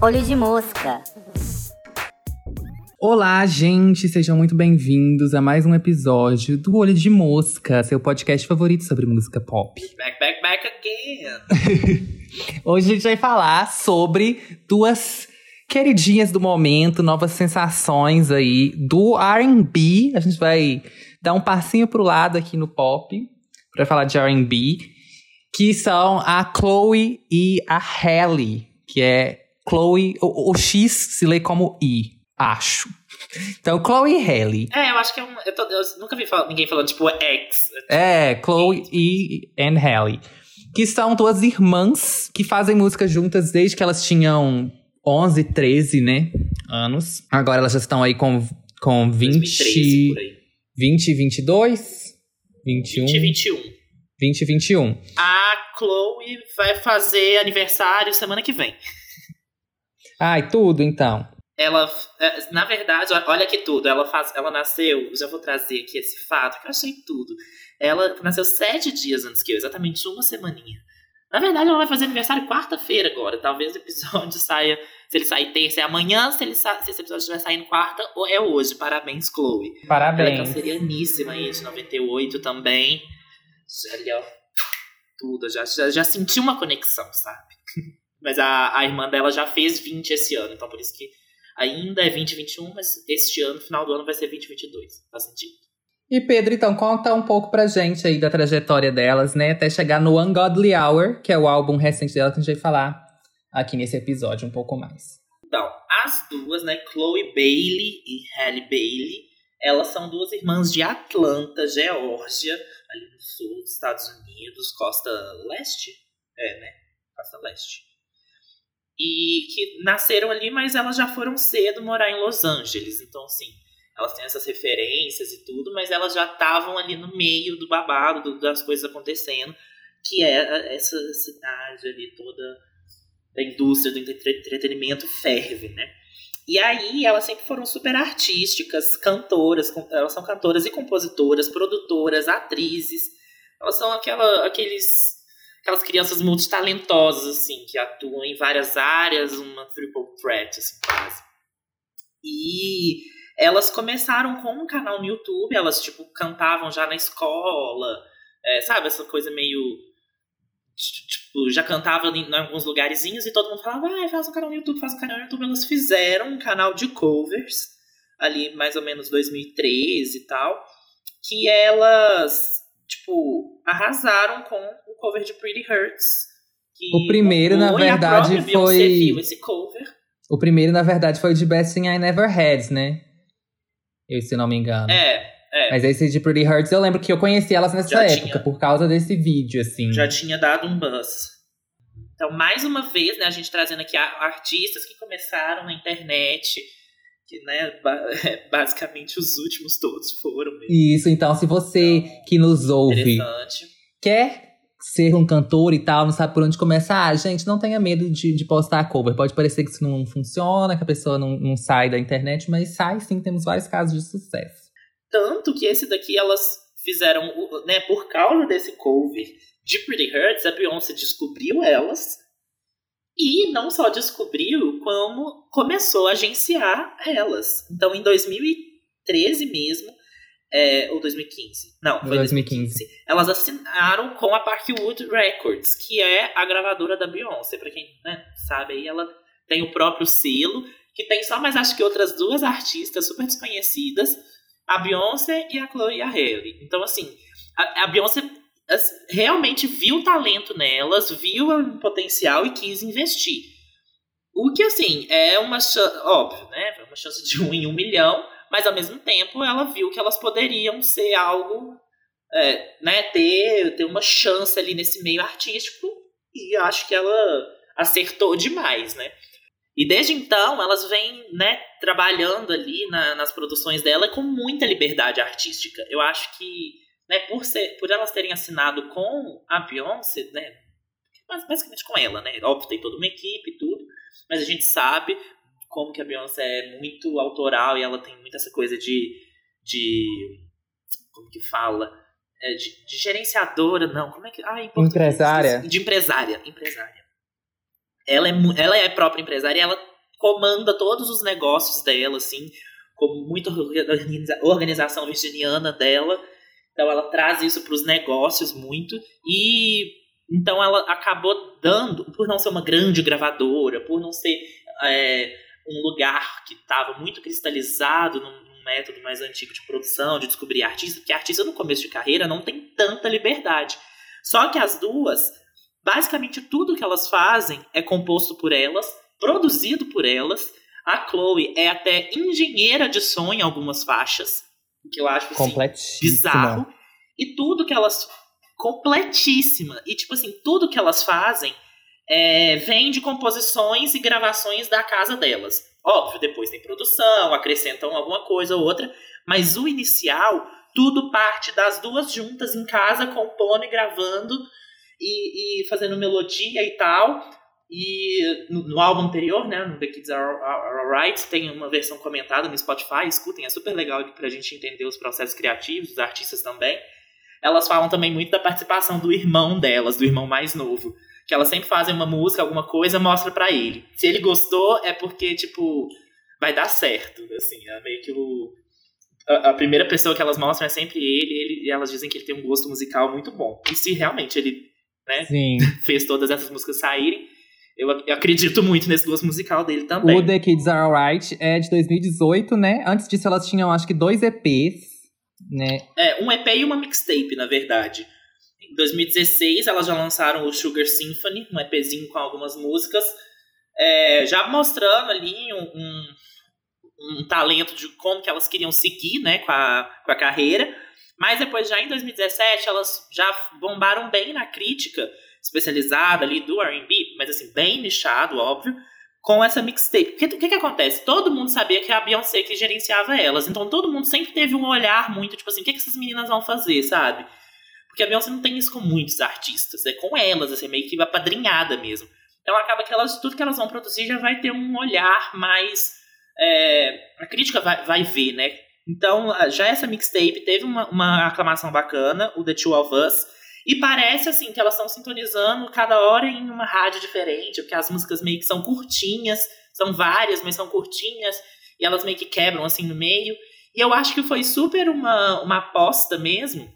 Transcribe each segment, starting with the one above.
Olho de mosca. Olá, gente, sejam muito bem-vindos a mais um episódio do Olho de Mosca, seu podcast favorito sobre música pop. Back, back, back again. Hoje a gente vai falar sobre duas queridinhas do momento, novas sensações aí do R&B. A gente vai dar um passinho pro lado aqui no pop para falar de R&B, que são a Chloe e a Halle, que é Chloe, o, o X se lê como I, acho. Então, Chloe e Halle. É, eu acho que é um. Eu, tô- eu nunca vi fal- ninguém falando, tipo, X. É, Chloe e and Halle. Que são duas irmãs que fazem música juntas desde que elas tinham 11, 13, né? Anos. Agora elas já estão aí com, com 20, 2013, por aí. 20, 22, 21, 2021. 20 e 21. A Chloe vai fazer aniversário semana que vem. Ai, tudo então. Ela, é, na verdade, olha que tudo. Ela, faz, ela nasceu, já vou trazer aqui esse fato, que eu achei tudo. Ela nasceu sete dias antes que eu, exatamente uma semaninha. Na verdade, ela vai fazer aniversário quarta-feira agora. Talvez o episódio saia. Se ele sair terça é amanhã, se, ele sa- se esse episódio estiver saindo quarta, ou é hoje. Parabéns, Chloe. Ela é Parabéns. cancerianíssima aí, de 98 também. Já ali, ó, tudo. Já, já, já senti uma conexão, sabe? Mas a, a irmã dela já fez 20 esse ano, então por isso que ainda é 2021, mas este ano, final do ano, vai ser 2022. Faz sentido. E Pedro, então, conta um pouco pra gente aí da trajetória delas, né? Até chegar no Ungodly Hour, que é o álbum recente dela que a gente vai falar aqui nesse episódio um pouco mais. Então, as duas, né, Chloe Bailey e Halle Bailey, elas são duas irmãs de Atlanta, Geórgia, ali no sul dos Estados Unidos, costa leste? É, né? Costa leste. E que nasceram ali, mas elas já foram cedo morar em Los Angeles. Então, assim, elas têm essas referências e tudo, mas elas já estavam ali no meio do babado, do- das coisas acontecendo, que é essa cidade ali toda da indústria do entre- entretenimento ferve, né? E aí elas sempre foram super artísticas, cantoras, elas são cantoras e compositoras, produtoras, atrizes. Elas são aquela, aqueles, aquelas crianças multitalentosas, assim, que atuam em várias áreas, uma triple threat, assim, quase. E elas começaram com um canal no YouTube, elas, tipo, cantavam já na escola, é, sabe? Essa coisa meio tipo, já cantava em, em alguns lugarzinhos e todo mundo falava, ah, faz um canal no YouTube, faz um canal no YouTube. Elas fizeram um canal de covers, ali mais ou menos 2013 e tal, que elas, tipo, arrasaram com o cover de Pretty Hurts. que O primeiro, na verdade, foi- viu esse cover. O primeiro, na verdade, foi o de Best Thing I Never Had, né? Eu, se não me engano. É, é. Mas esse de Pretty Hurts, eu lembro que eu conheci elas nessa Já época, tinha. por causa desse vídeo, assim. já tinha dado um buzz. Então, mais uma vez, né, a gente trazendo aqui a- artistas que começaram na internet, que, né, ba- basicamente os últimos todos foram. mesmo. Isso, então, se você que nos ouve quer ser um cantor e tal, não sabe por onde começar, ah, gente, não tenha medo de, de postar cover. Pode parecer que isso não funciona, que a pessoa não, não sai da internet, mas sai sim, temos vários casos de sucesso. Tanto que esse daqui elas fizeram, né, por causa desse cover de Pretty Hurts, a Beyoncé descobriu elas. E não só descobriu, como começou a agenciar elas. Então, em 2013 mesmo, é, ou 2015? Não, foi 2015. Elas assinaram com a Parkwood Records, que é a gravadora da Beyoncé. Pra quem né, sabe aí, ela tem o próprio selo, que tem só mais acho que outras duas artistas super desconhecidas, a Beyoncé e a Chloe e a Hailey. Então, assim, a, a Beyoncé realmente viu o talento nelas, viu o potencial e quis investir. O que, assim, é uma chance, óbvio, né? É uma chance de um em um milhão, mas ao mesmo tempo ela viu que elas poderiam ser algo, é, né? Ter, ter uma chance ali nesse meio artístico e acho que ela acertou demais, né? E desde então elas vêm, né, trabalhando ali na- nas produções dela com muita liberdade artística. Eu acho que, né, por, ser, por elas terem assinado com a Beyoncé, né, basicamente com ela, né, óbvio, tem toda uma equipe e tudo, mas a gente sabe como que a Beyoncé é muito autoral e ela tem muito essa coisa de, de como que fala, é, de, de, gerenciadora, não, como é que. Ah, empresária. De empresária, empresária. Ela é, ela é a própria empresária e ela comanda todos os negócios dela, assim, com muita organização virginiana dela. Então ela traz isso para os negócios muito. E então ela acabou dando, por não ser uma grande gravadora, por não ser é, um lugar que estava muito cristalizado num, num, método mais antigo de produção, de descobrir artista, porque artista no começo de carreira não tem tanta liberdade. Só que as duas, basicamente tudo que elas fazem é composto por elas, produzido por elas. A Chloe é até engenheira de som em algumas faixas, que eu acho assim, bizarro. E tudo que elas completíssima. E, tipo assim, tudo que elas fazem é, vem de composições e gravações da casa delas. Óbvio, depois tem produção, acrescentam alguma coisa ou outra, mas o inicial, tudo parte das duas juntas em casa, compondo e gravando e, e fazendo melodia e tal. E no, no, álbum anterior, né, no The Kids Are, Are Alright, tem uma versão comentada no Spotify, escutem, é super legal pra gente entender os processos criativos, os artistas também elas falam também muito da participação do irmão delas, do irmão mais novo. Que elas sempre fazem uma música, alguma coisa, mostra para ele. Se ele gostou, é porque, tipo, vai dar certo. Assim, é meio que o. A, a primeira pessoa que elas mostram é sempre ele, ele, e elas dizem que ele tem um gosto musical muito bom. E se realmente ele né, fez todas essas músicas saírem, eu, eu, acredito muito nesse gosto musical dele também. O The Kids Are Alright é de 2018, né? Antes disso, elas tinham acho que dois EPs né? É, um EP e uma mixtape, na verdade. Em 2016, elas já lançaram o Sugar Symphony, um EPzinho com algumas músicas, é, já mostrando ali um, um, um, talento de como que elas queriam seguir né, com, a, com a carreira. Mas depois, já em 2017, elas já bombaram bem na crítica especializada ali do R&B, mas assim, bem nichado, óbvio com essa mixtape. Porque o que, que acontece? Todo mundo sabia que a Beyoncé que gerenciava elas. Então todo mundo sempre teve um olhar muito, tipo assim, o que, que essas meninas vão fazer, sabe? Porque a Beyoncé não tem isso com muitos artistas, é com elas, assim, meio que apadrinhada mesmo. Então acaba que elas, tudo que elas vão produzir já vai ter um olhar mais. É, a crítica vai, vai ver, né? Então, já essa mixtape teve uma, uma aclamação bacana, o The Two of Us. E parece assim que elas estão sintonizando cada hora em uma rádio diferente, porque as músicas meio que são curtinhas, são várias, mas são curtinhas, e elas meio que quebram assim no meio. E eu acho que foi super uma, uma aposta mesmo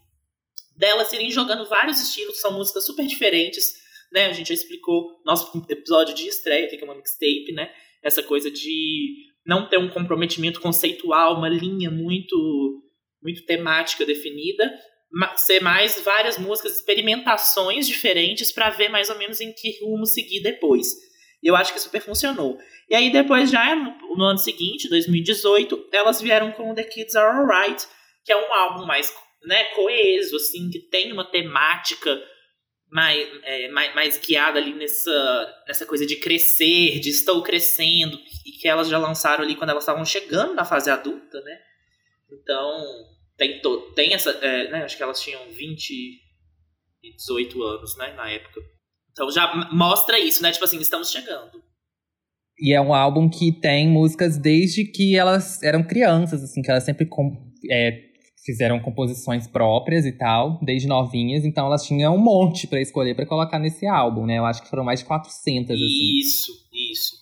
delas irem jogando vários estilos, são músicas super diferentes, né? A gente já explicou nosso episódio de estreia, que é uma mixtape, né? Essa coisa de não ter um comprometimento conceitual, uma linha muito muito temática definida, ser mais várias músicas, experimentações diferentes para ver mais ou menos em que rumo seguir depois. Eu acho que super funcionou. E aí depois já no, no ano seguinte, 2018, elas vieram com The Kids Are Alright, que é um álbum mais né, coeso, assim, que tem uma temática mais, é, mais, mais, guiada ali nessa, nessa coisa de crescer, de estou crescendo, e que elas já lançaram ali quando elas estavam chegando na fase adulta, né? Então, tem, to, tem essa. É, né, acho que elas tinham 20 e 18 anos, né, na época. Então já mostra isso, né? Tipo assim, estamos chegando. E é um álbum que tem músicas desde que elas eram crianças, assim, que elas sempre é, fizeram composições próprias e tal, desde novinhas, então elas tinham um monte para escolher para colocar nesse álbum, né? Eu acho que foram mais de 400, assim. Isso, isso.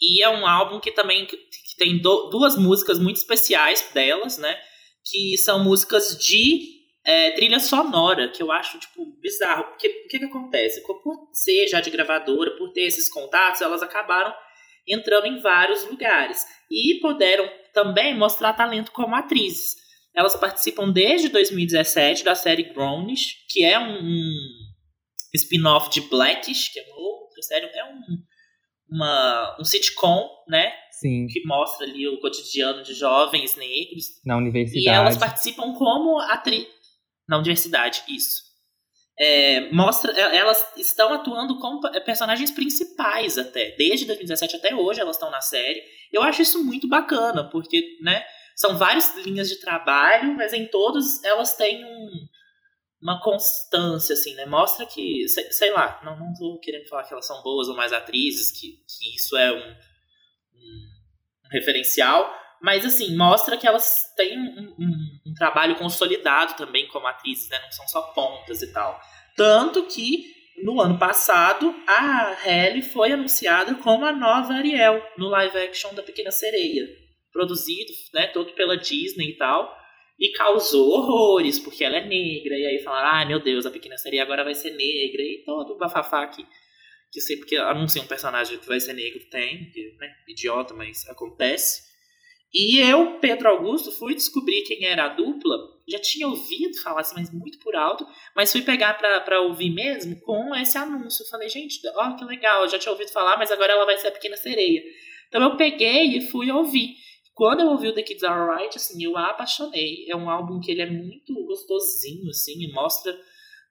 E é um álbum que também que tem do, duas músicas muito especiais delas, né? Que são músicas de é, trilha sonora, que eu acho, tipo, bizarro. Porque o que, que acontece? Por ser já de gravadora, por ter esses contatos, elas acabaram entrando em vários lugares. E puderam também mostrar talento como atrizes. Elas participam desde 2017 da série Grownish, que é um, um spin-off de Blackish, que é uma outra série, é um, uma, um sitcom, né? Sim. que mostra ali o cotidiano de jovens negros. Na universidade. E elas participam como atriz. Na universidade, isso. É, mostra, é, elas estão atuando como personagens principais até. Desde 2017 até hoje elas estão na série. Eu acho isso muito bacana, porque, né? São várias linhas de trabalho, mas em todos elas têm um, uma constância, assim, né? Mostra que, sei, sei, lá, não, não tô querendo falar que elas são boas ou mais atrizes, que, que isso é um referencial, Mas, assim, mostra que elas têm um, um, um trabalho consolidado também como atrizes, né? Não são só pontas e tal. Tanto que, no ano passado, a Halle foi anunciada como a nova Ariel no live action da Pequena Sereia. Produzido, né, todo pela Disney e tal. E causou horrores, porque ela é negra. E aí falaram, ah, meu Deus, a Pequena Sereia agora vai ser negra. E todo o bafafá que, que sempre que anuncia um personagem que vai ser negro tem. Que, né, idiota, mas acontece. E eu, Pedro Augusto, fui descobrir quem era a dupla. Já tinha ouvido falar assim, mas muito por alto. Mas fui pegar pra, pra ouvir mesmo com esse anúncio. Falei, gente, ó, que legal. Já tinha ouvido falar, mas agora ela vai ser a Pequena Sereia. Então eu peguei e fui ouvir. Quando eu ouvi o The Kids Are Alright, assim, eu a apaixonei. É um álbum que ele é muito gostosinho, assim, e mostra...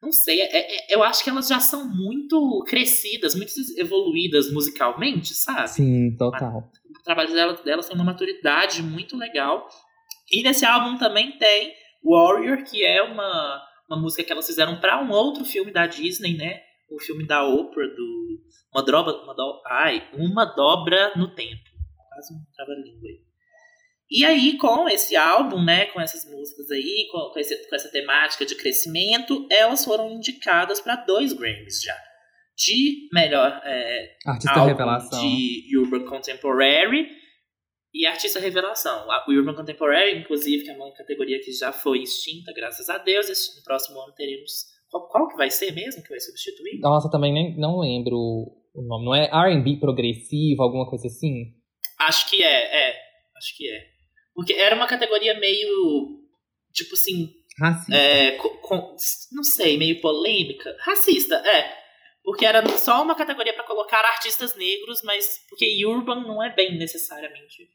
Não sei, é, é, eu acho que elas já são muito crescidas, muito evoluídas musicalmente, sabe? Sim, total. O trabalho delas, delas tem uma maturidade muito legal. E nesse álbum também tem Warrior, que é uma, uma música que elas fizeram para um outro filme da Disney, né? O filme da Oprah, do... Uma dobra... Uma do, ai, Uma Dobra no Tempo. Quase um trava-língua aí. E aí, com esse álbum, né, com essas músicas aí, com, com, esse, com essa temática de crescimento, elas foram indicadas para dois Grammys já. De melhor é, Artista Revelação. de Urban Contemporary e Artista Revelação. O Urban Contemporary, inclusive, que é uma categoria que já foi extinta, graças a Deus. No próximo ano teremos. Qual, qual que vai ser mesmo que vai substituir? Nossa, também nem, não lembro o nome. Não é RB progressivo, alguma coisa assim? Acho que é, é. Acho que é. Porque era uma categoria meio. Tipo assim. Racista. É, com, com, não sei, meio polêmica. Racista, é. Porque era só uma categoria para colocar artistas negros, mas. Porque urban não é bem necessariamente.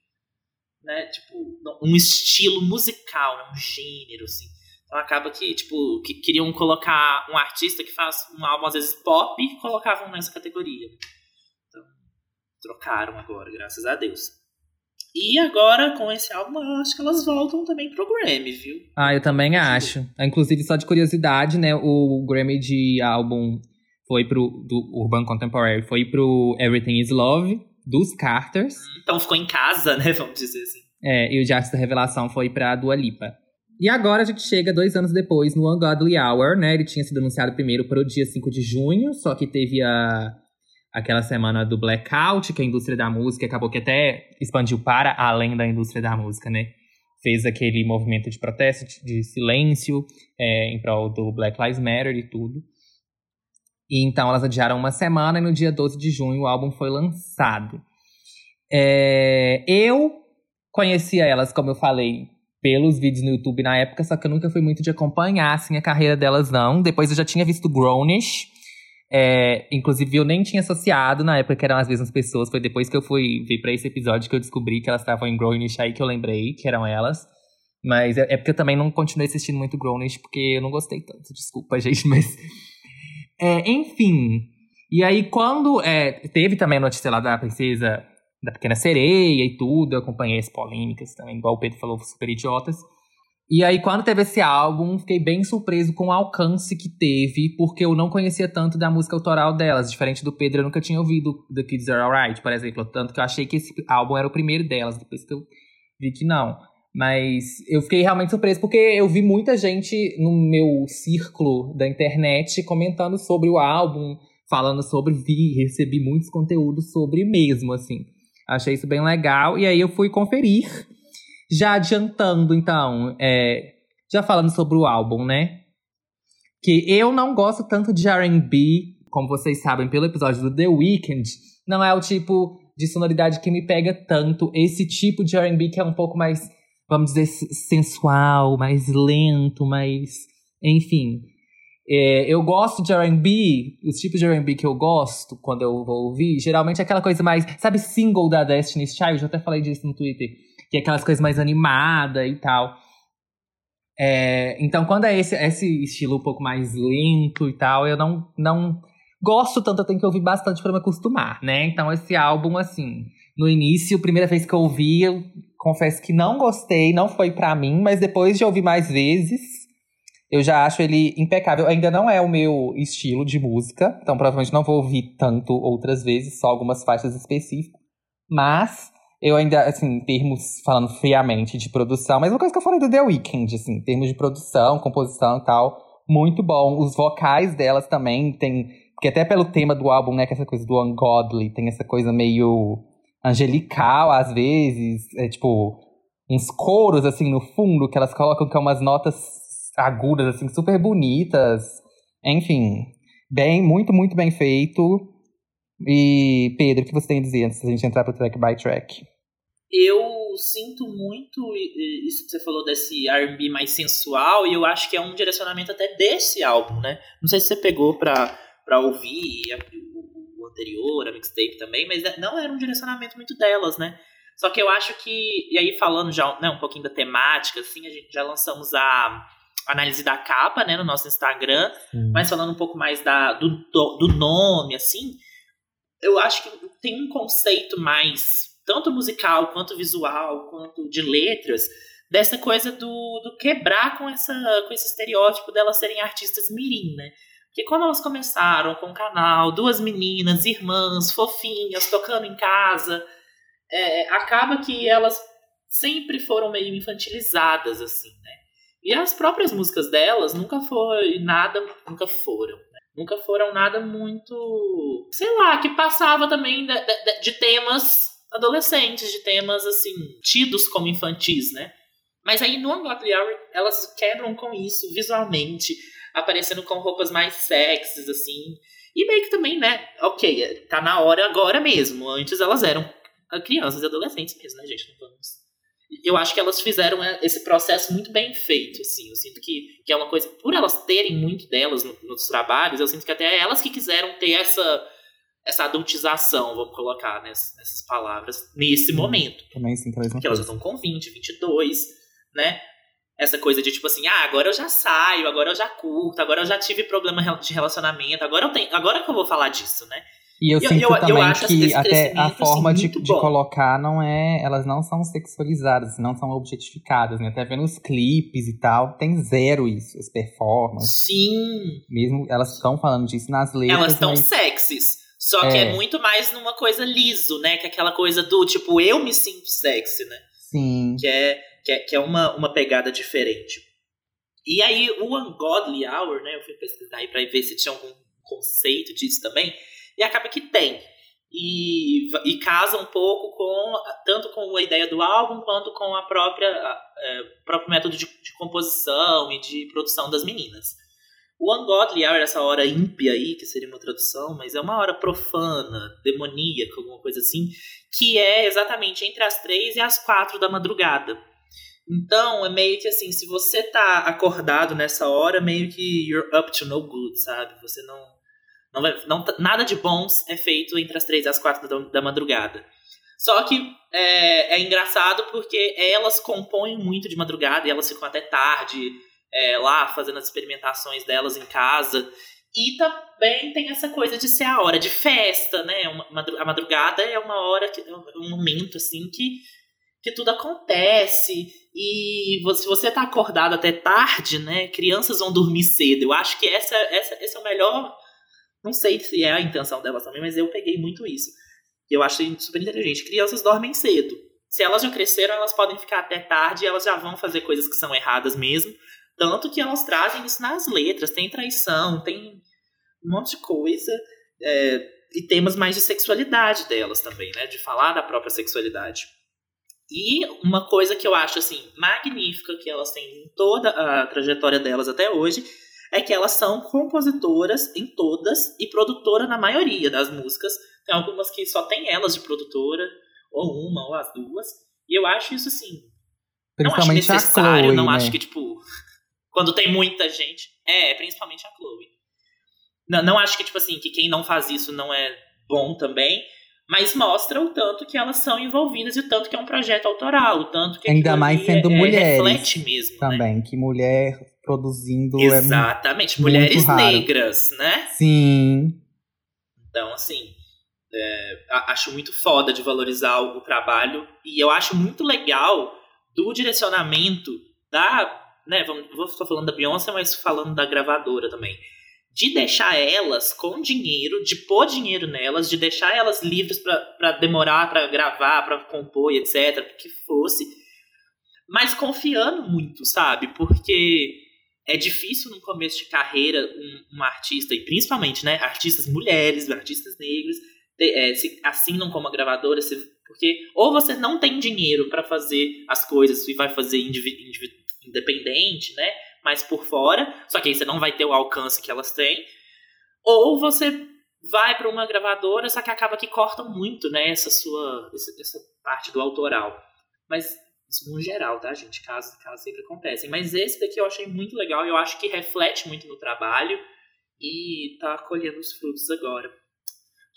Né? Tipo, um estilo musical, né? um gênero, assim. Então acaba que, tipo, que queriam colocar um artista que faz um álbum, às vezes, pop, e colocavam nessa categoria. Então, trocaram agora, graças a Deus. E agora, com esse álbum, eu acho que elas voltam também pro Grammy, viu? Ah, eu também acho. Inclusive, só de curiosidade, né? O Grammy de álbum foi pro. do Urban Contemporary foi pro Everything Is Love, dos Carters. Então ficou em casa, né? Vamos dizer assim. É, e o de Arte da Revelação foi pra Dua Lipa. E agora a gente chega dois anos depois no Ungodly Hour, né? Ele tinha sido anunciado primeiro para o dia 5 de junho, só que teve a aquela semana do blackout, que a indústria da música acabou que até expandiu para além da indústria da música, né? Fez aquele movimento de protesto, de silêncio, é, em prol do Black Lives Matter e tudo. E então elas adiaram uma semana e no dia 12 de junho o álbum foi lançado. É, eu conhecia elas, como eu falei, pelos vídeos no YouTube na época, só que eu nunca fui muito de acompanhar assim, a carreira delas, não. Depois eu já tinha visto Grownish, é, inclusive, eu nem tinha associado na época que eram as mesmas pessoas. Foi depois que eu fui ver pra esse episódio que eu descobri que elas estavam em Grownish aí que eu lembrei que eram elas. Mas é, é porque eu também não continuei assistindo muito Grownish porque eu não gostei tanto. Desculpa, gente, mas. É, enfim. E aí, quando é, teve também a notícia lá da princesa da Pequena Sereia e tudo, eu acompanhei as polêmicas também, igual o Pedro falou, super idiotas. E aí, quando teve esse álbum, fiquei bem surpreso com o alcance que teve, porque eu não conhecia tanto da música autoral delas. Diferente do Pedro, eu nunca tinha ouvido The Kids Are Alright, por exemplo. Tanto que eu achei que esse álbum era o primeiro delas, depois que eu vi que não. Mas eu fiquei realmente surpreso, porque eu vi muita gente no meu círculo da internet comentando sobre o álbum, falando sobre, vi, recebi muitos conteúdos sobre mesmo, assim. Achei isso bem legal, e aí eu fui conferir já adiantando, então, é, já falando sobre o álbum, né? Que eu não gosto tanto de RB, como vocês sabem pelo episódio do The Weeknd. Não é o tipo de sonoridade que me pega tanto. Esse tipo de RB que é um pouco mais, vamos dizer, sensual, mais lento, mais. Enfim. É, eu gosto de RB, os tipos de RB que eu gosto quando eu vou ouvir, geralmente é aquela coisa mais. Sabe, single da Destiny's Child? Eu até falei disso no Twitter que é aquelas coisas mais animadas e tal. É, então, quando é esse, esse estilo um pouco mais lento e tal, eu não, não gosto tanto, eu tenho que ouvir bastante para me acostumar, né? Então, esse álbum, assim, no início, primeira vez que eu ouvi, eu confesso que não gostei, não foi para mim, mas depois de ouvir mais vezes, eu já acho ele impecável. Ainda não é o meu estilo de música, então provavelmente não vou ouvir tanto outras vezes, só algumas faixas específicas, mas Eu ainda, assim, em termos, falando friamente de produção, mas uma coisa que eu falei do The Weeknd, assim, em termos de produção, composição e tal, muito bom. Os vocais delas também tem. Porque até pelo tema do álbum, né, que é essa coisa do ungodly, tem essa coisa meio angelical, às vezes, é tipo, uns coros, assim, no fundo, que elas colocam que é umas notas agudas, assim, super bonitas. Enfim, bem, muito, muito bem feito. E, Pedro, o que você tem a dizer antes da gente entrar pro track by track? Eu sinto muito isso que você falou desse R&B mais sensual e eu acho que é um direcionamento até desse álbum, né? Não sei se você pegou pra, pra ouvir o, anterior, a mixtape também, mas é, não era um direcionamento muito delas, né? Só que eu acho que, e aí falando já né, um pouquinho da temática, assim, a gente já lançamos a análise da capa, né, no nosso Instagram, mas falando um pouco mais da, do, do nome, assim, eu acho que tem um conceito mais, tanto musical, quanto visual, quanto de letras, dessa coisa do, do quebrar com, essa, com esse estereótipo delas serem artistas mirim, né? Porque quando elas começaram com o canal, duas meninas, irmãs, fofinhas, tocando em casa, é, acaba que elas sempre foram meio infantilizadas, assim, né? E as próprias músicas delas nunca foi nada, nunca foram. Né? Nunca foram nada muito. Sei lá, que passava também de, de, de temas adolescentes, de temas assim, tidos como infantis, né? Mas aí no Ungodly Hour elas quebram com isso visualmente, aparecendo com roupas mais sexys, assim. E meio que também, né? Ok, tá na hora agora mesmo. Antes elas eram crianças e adolescentes mesmo, né, gente? Não vamos eu acho que elas fizeram é, esse processo muito bem feito, assim. Eu sinto que, que é uma coisa, por elas terem muito delas no, nos trabalhos, eu sinto que até elas que quiseram ter essa essa adultização, vamos colocar nessas, nessas palavras, nesse uhum. momento. Também sim, talvez Porque elas já estão com 20, 22, né? Essa coisa de tipo assim, ah, agora eu já saio, agora eu já curto, agora eu já tive problema de relacionamento, agora eu tenho, agora que eu vou falar disso, né? E eu, eu sinto eu, também eu que até a assim, forma assim, de, de colocar não é. Elas não são sexualizadas, não são objetificadas, né? Até vendo os clipes e tal, tem zero isso, as performances. Sim. Mesmo elas estão falando disso nas letras. Elas estão mas... sexys. Só que é. é muito mais numa coisa liso, né? Que é aquela coisa do tipo, eu me sinto sexy, né? Sim. Que é, que é, que é uma, uma pegada diferente. E aí, o Ungodly Hour, né? Eu fui pesquisar aí pra ver se tinha algum conceito disso também. E acaba que tem. E, e casa um pouco com tanto com a ideia do álbum quanto com a própria é, próprio método de, de, composição e de produção das meninas. O Ungodly Hour, essa hora ímpia aí, que seria uma tradução, mas é uma hora profana, demoníaca, alguma coisa assim, que é exatamente entre as três e as quatro da madrugada. Então, é meio que assim, se você tá acordado nessa hora, meio que you're up to no good, sabe? Você não não vai, não, nada de bons é feito entre as três e as quatro da, da madrugada. Só que é, é, engraçado porque elas compõem muito de madrugada e elas ficam até tarde é, lá fazendo as experimentações delas em casa. E também tem essa coisa de ser a hora de festa, né? Uma, a madrugada é uma hora, que, é um momento assim que, que tudo acontece. E se você tá acordado até tarde, né? Crianças vão dormir cedo. Eu acho que essa, essa, esse é o melhor não sei se é a intenção delas também, mas eu peguei muito isso. Eu achei super inteligente. Crianças dormem cedo. Se elas já cresceram, elas podem ficar até tarde e elas já vão fazer coisas que são erradas mesmo. Tanto que elas trazem isso nas letras. Tem traição, tem um monte de coisa. É, e temas mais de sexualidade delas também, né? De falar da própria sexualidade. E uma coisa que eu acho, assim, magnífica que elas têm em toda a trajetória delas até hoje é que elas são compositoras em todas e produtora na maioria das músicas. Tem algumas que só tem elas de produtora, ou uma, ou as duas. E eu acho isso assim. Não acho necessário, Chloe, não né? acho que, tipo, quando tem muita gente. É, principalmente a Chloe. Não, não acho que, tipo assim, que quem não faz isso não é bom também. Mas mostra o tanto que elas são envolvidas e o tanto que é um projeto autoral, o tanto que ainda mais sendo é, mulheres reflete mesmo, né? também né? que mulher produzindo é exatamente é mulheres negras, né? Sim. Então assim é, acho muito foda de valorizar o trabalho e eu acho muito legal do direcionamento da, né? Vou estar falando da Beyoncé, mas falando da gravadora também de deixar elas com dinheiro, de pôr dinheiro nelas, de deixar elas livres para demorar, para gravar, para compor, etc, que fosse, mas confiando muito, sabe? Porque é difícil no começo de carreira um, um artista, e principalmente, né, artistas mulheres, artistas negros, é, se assinam como gravadora, se, porque ou você não tem dinheiro para fazer as coisas e vai fazer independente, né? mais por fora, só que aí você não vai ter o alcance que elas têm. Ou você vai para uma gravadora, só que acaba que corta muito, né, essa sua essa, parte do autoral. Mas isso no geral, tá, gente? Casos, casos sempre acontecem. Mas esse daqui eu achei muito legal, eu acho que reflete muito no trabalho e tá colhendo os frutos agora.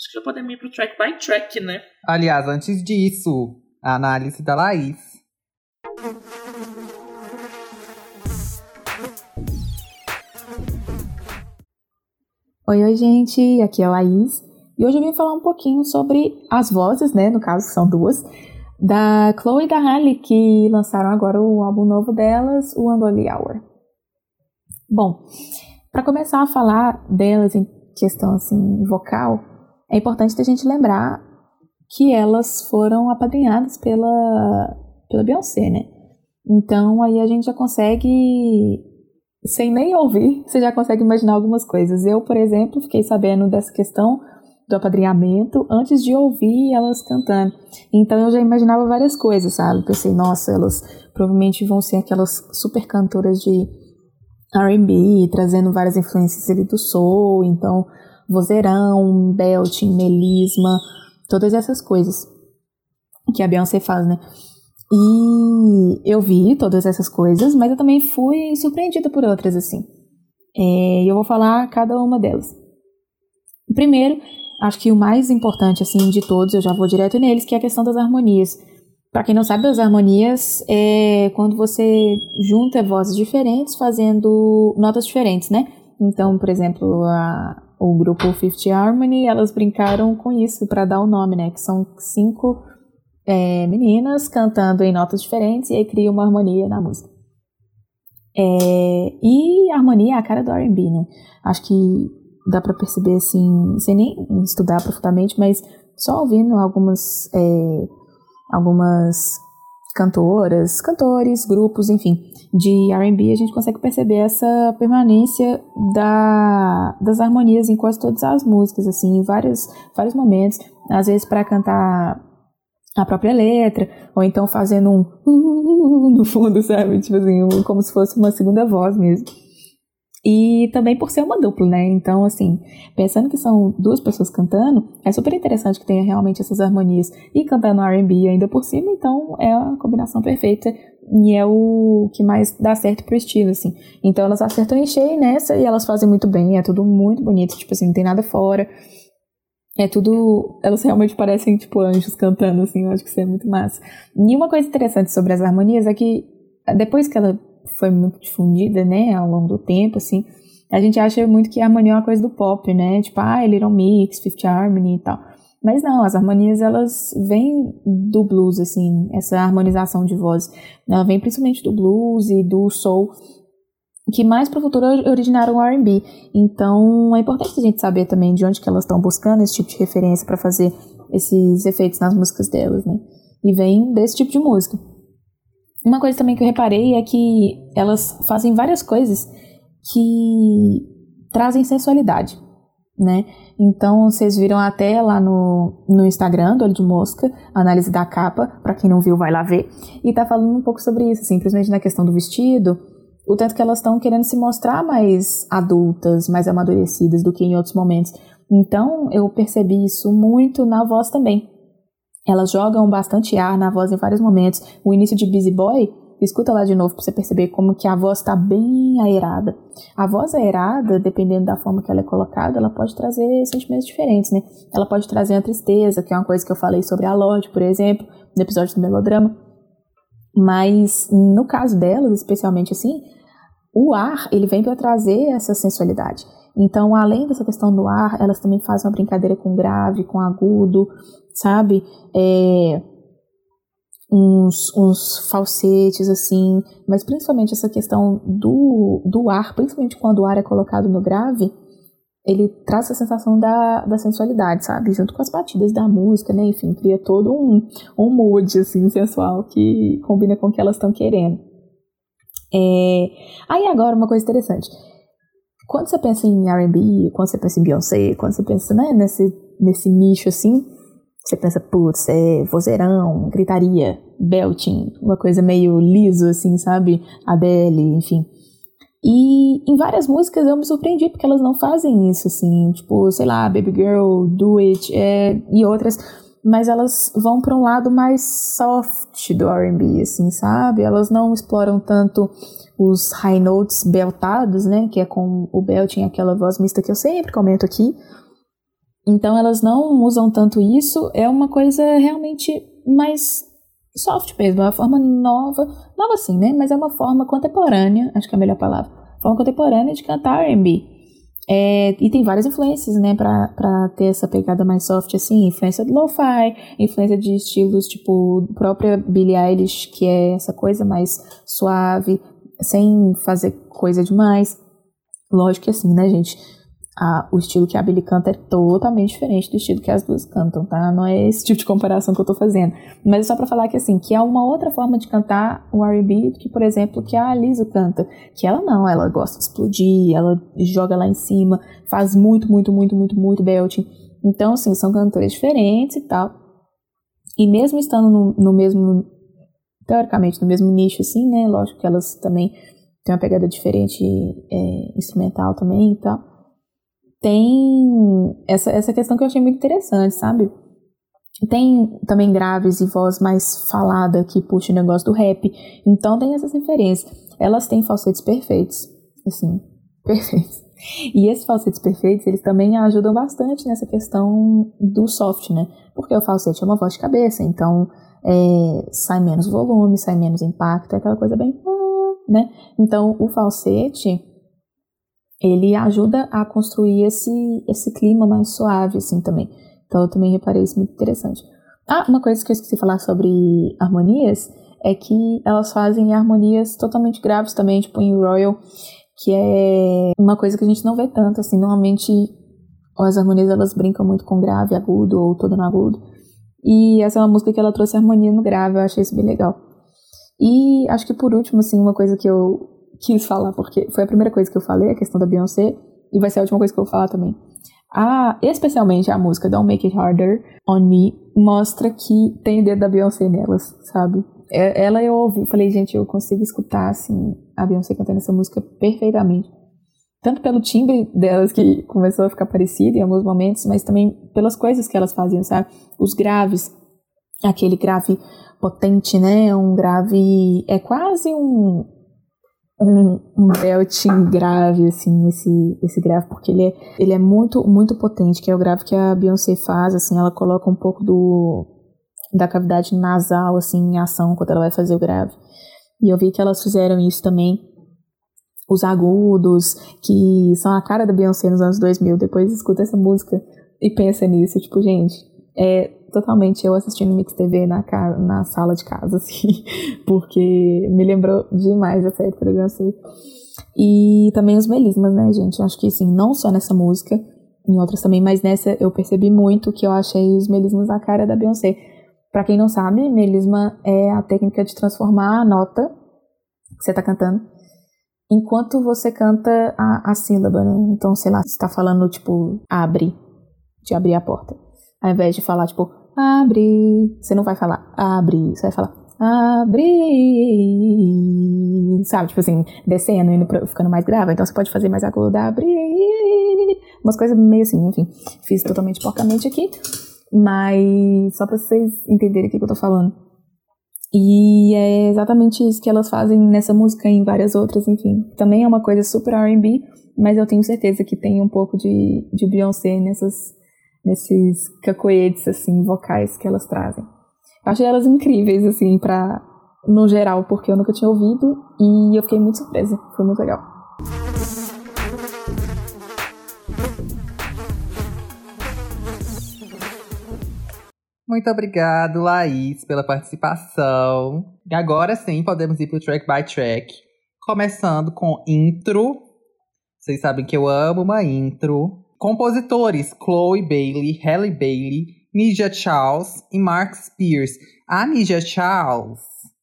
Acho que já podemos ir pro track by track, né? Aliás, antes disso, a análise da Laís. Oi, oi, gente, aqui é a Laís e hoje eu vim falar um pouquinho sobre as vozes, né, no caso são duas, da Chloe e da Halle, que lançaram agora o álbum novo delas, o Ungodly Hour. Bom, para começar a falar delas em questão assim vocal, é importante a gente lembrar que elas foram apadrinhadas pela, pela Beyoncé, né? Então aí a gente já consegue sem nem ouvir, você já consegue imaginar algumas coisas. Eu, por exemplo, fiquei sabendo dessa questão do apadrinhamento antes de ouvir elas cantando. Então eu já imaginava várias coisas, sabe? Pensei, nossa, elas provavelmente vão ser aquelas super cantoras de R&B, trazendo várias influências ali do soul, então vozeirão, belting, melisma, todas essas coisas que a Beyoncé faz, né? E eu vi todas essas coisas, mas eu também fui surpreendida por outras, assim. É, e eu vou falar cada uma delas. Primeiro, acho que o mais importante, assim, de todos, eu já vou direto neles, que é a questão das harmonias. Para quem não sabe, as harmonias é quando você junta vozes diferentes fazendo notas diferentes, né? Então, por exemplo, a, o grupo Fifty Harmony, elas brincaram com isso para dar o nome, né? Que são cinco é, meninas cantando em notas diferentes e aí cria uma harmonia na música. É, e a harmonia é a cara do R&B, né? Acho que dá para perceber assim, sem nem estudar profundamente, mas só ouvindo algumas é, algumas cantoras, cantores, grupos, enfim, de R&B, a gente consegue perceber essa permanência da, das harmonias em quase todas as músicas, assim, em vários, vários momentos. Às vezes para cantar a própria letra, ou então fazendo um no fundo, sabe? Tipo assim, como se fosse uma segunda voz mesmo. E também por ser uma dupla, né? Então, assim, pensando que são duas pessoas cantando, é super interessante que tenha realmente essas harmonias e cantando R&B ainda por cima, então é a combinação perfeita e é o que mais dá certo pro estilo, assim. Então elas acertam em cheio nessa e elas fazem muito bem, é tudo muito bonito, tipo assim, não tem nada fora. É tudo. Elas realmente parecem, tipo, anjos cantando, assim, eu acho que isso é muito massa. E uma coisa interessante sobre as harmonias é que depois que ela foi muito difundida, né, ao longo do tempo, assim, a gente acha muito que a harmonia é uma coisa do pop, né? Tipo, ah, Little Mix, Fifth Harmony e tal. Mas não, as harmonias elas vêm do blues, assim, essa harmonização de voz. Ela vem principalmente do blues e do soul que mais para o futuro originaram o R&B. Então, é importante a gente saber também de onde que elas estão buscando esse tipo de referência para fazer esses efeitos nas músicas delas, né? E vem desse tipo de música. Uma coisa também que eu reparei é que elas fazem várias coisas que trazem sensualidade, né? Então, vocês viram até lá no, no Instagram do Olho de Mosca, análise da capa, para quem não viu, vai lá ver. E tá falando um pouco sobre isso, simplesmente na questão do vestido, o tanto que elas estão querendo se mostrar mais adultas, mais amadurecidas do que em outros momentos. Então, eu percebi isso muito na voz também. Elas jogam bastante ar na voz em vários momentos. O início de Busy Boy, escuta lá de novo para você perceber como que a voz está bem aerada. A voz aerada, dependendo da forma que ela é colocada, ela pode trazer sentimentos diferentes, né? Ela pode trazer a tristeza, que é uma coisa que eu falei sobre a Lorde, por exemplo, no episódio do melodrama. Mas no caso delas, especialmente assim, o ar, ele vem para trazer essa sensualidade. Então, além dessa questão do ar, elas também fazem uma brincadeira com grave, com agudo, sabe? É, uns, uns falsetes, assim, mas principalmente essa questão do, do ar, principalmente quando o ar é colocado no grave, ele traz a sensação da, da sensualidade, sabe? Junto com as batidas da música, né? Enfim, cria todo um, um mood, assim, sensual que combina com o que elas estão querendo. É... Aí agora, uma coisa interessante. Quando você pensa em R&B, quando você pensa em Beyoncé, quando você pensa né, nesse, nesse nicho, assim, você pensa, putz, é vozeirão, gritaria, belting, uma coisa meio liso, assim, sabe? Adele, enfim. E em várias músicas eu me surpreendi porque elas não fazem isso, assim, tipo, sei lá, Baby Girl, Do It é, e outras, mas elas vão para um lado mais soft do R&B, assim, sabe? Elas não exploram tanto os high notes beltados, né, que é com o belting, aquela voz mista que eu sempre comento aqui. Então elas não usam tanto isso, é uma coisa realmente mais soft mesmo, é uma forma nova, nova assim, né? Mas é uma forma contemporânea, acho que é a melhor palavra, forma contemporânea de cantar R&B. É, e tem várias influências, né, pra, pra ter essa pegada mais soft, assim, influência do lo-fi, influência de estilos, tipo, própria Billie Eilish, que é essa coisa mais suave, sem fazer coisa demais. Lógico que assim, né, gente, o estilo que a Billy canta é totalmente diferente do estilo que as duas cantam, tá? Não é esse tipo de comparação que eu tô fazendo. Mas é só para falar que, assim, que é uma outra forma de cantar o R&B que, por exemplo, que a Lisa canta. Que ela não, ela gosta de explodir, ela joga lá em cima, faz muito, muito, muito, muito, muito belting. Então, assim, são cantores diferentes e tal. E mesmo estando no, no mesmo, teoricamente, no mesmo nicho, assim, né? Lógico que elas também têm uma pegada diferente é, instrumental também e tal tem essa, essa questão que eu achei muito interessante, sabe? Tem também graves e voz mais falada que puxa o negócio do rap. Então tem essas referências. Elas têm falsetes perfeitos. Assim, perfeitos. E esses falsetes perfeitos, eles também ajudam bastante nessa questão do soft, né? Porque o falsete é uma voz de cabeça, então é, sai menos volume, sai menos impacto, é aquela coisa bem. né? Então o falsete ele ajuda a construir esse, esse clima mais suave, assim, também. Então, eu também reparei isso muito interessante. Ah, uma coisa que eu esqueci de falar sobre harmonias é que elas fazem harmonias totalmente graves também, tipo em Royal, que é uma coisa que a gente não vê tanto, assim, normalmente as harmonias elas brincam muito com grave, agudo ou todo no agudo. E essa é uma música que ela trouxe harmonia no grave, eu achei isso bem legal. E acho que por último, assim, uma coisa que eu quis falar, porque foi a primeira coisa que eu falei, a questão da Beyoncé, e vai ser a última coisa que eu vou falar também. Ah, especialmente a música Don't Make It Harder on Me mostra que tem o dedo da Beyoncé nelas, sabe? É, ela eu ouvi, falei, gente, eu consigo escutar assim a Beyoncé cantando essa música perfeitamente. Tanto pelo timbre delas que começou a ficar parecido em alguns momentos, mas também pelas coisas que elas faziam, sabe? Os graves, aquele grave potente, né? Um grave é quase um um, um belting grave, assim, esse, esse grave, porque ele é, ele é muito, muito potente, que é o grave que a Beyoncé faz, assim, ela coloca um pouco do, da cavidade nasal, assim, em ação, quando ela vai fazer o grave. E eu vi que elas fizeram isso também, os agudos, que são a cara da Beyoncé nos anos 2000, depois escuta essa música e pensa nisso, tipo, gente, é totalmente eu assistindo Mix TV na, na sala de casa, assim, porque me lembrou demais essa época da Beyoncé. E também os melismas, né, gente? Eu acho que, assim, não só nessa música, em outras também, mas nessa eu percebi muito que eu achei os melismas a cara da Beyoncé. Pra quem não sabe, melisma é a técnica de transformar a nota que você tá cantando enquanto você canta a, a sílaba, né? Então, sei lá, você tá falando, tipo, abre, de abrir a porta. Ao invés de falar, tipo, abre, você não vai falar abre, você vai falar abre, sabe? Tipo assim, descendo, indo pra, ficando mais grave. Então você pode fazer mais agudo, abre, umas coisas meio assim, enfim. Fiz totalmente porcamente aqui, mas só pra vocês entenderem o que, que eu tô falando. E é exatamente isso que elas fazem nessa música e em várias outras, enfim. Também é uma coisa super R&B, mas eu tenho certeza que tem um pouco de, de Beyoncé nessas nesses cacoetes, assim, vocais que elas trazem. Eu achei elas incríveis, assim, pra, no geral, porque eu nunca tinha ouvido e eu fiquei muito surpresa. Foi muito legal. Muito obrigado, Laís, pela participação. E agora sim, podemos ir pro track by track. Começando com intro. Vocês sabem que eu amo uma intro. Compositores: Chloe Bailey, Halle Bailey, Nidia Charles e Mark Spears. A Nidia Charles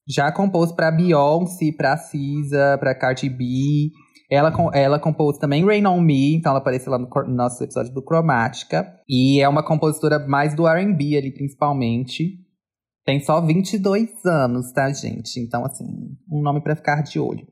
já compôs para Beyoncé, para Cisa, para Cardi B. Ela, ela compôs também Rain On Me, então ela apareceu lá no, no nosso episódio do Cromática. E é uma compositora mais do R&B ali, principalmente. Tem só 22 anos, tá, gente? Então, assim, um nome para ficar de olho.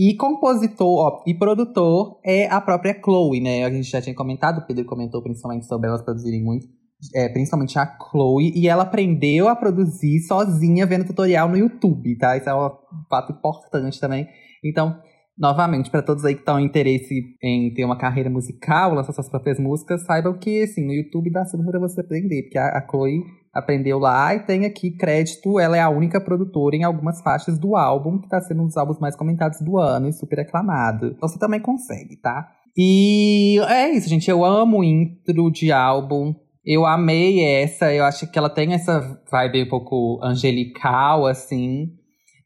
E compositor ó, e produtor é a própria Chloe, né? A gente já tinha comentado, o Pedro comentou principalmente sobre elas produzirem muito. É, principalmente a Chloe, e ela aprendeu a produzir sozinha vendo tutorial no YouTube, tá? Isso é um fato importante também. Então, novamente, para todos aí que estão em interesse em ter uma carreira musical, lançar suas próprias músicas, saibam que, assim, no YouTube dá super pra você aprender, porque a, a Chloe aprendeu lá e tem aqui crédito, ela é a única produtora em algumas faixas do álbum, que tá sendo um dos álbuns mais comentados do ano e super aclamado. Então você também consegue, tá? E é isso, gente. Eu amo intro de álbum. Eu amei essa. Eu acho que ela tem essa vibe um pouco angelical, assim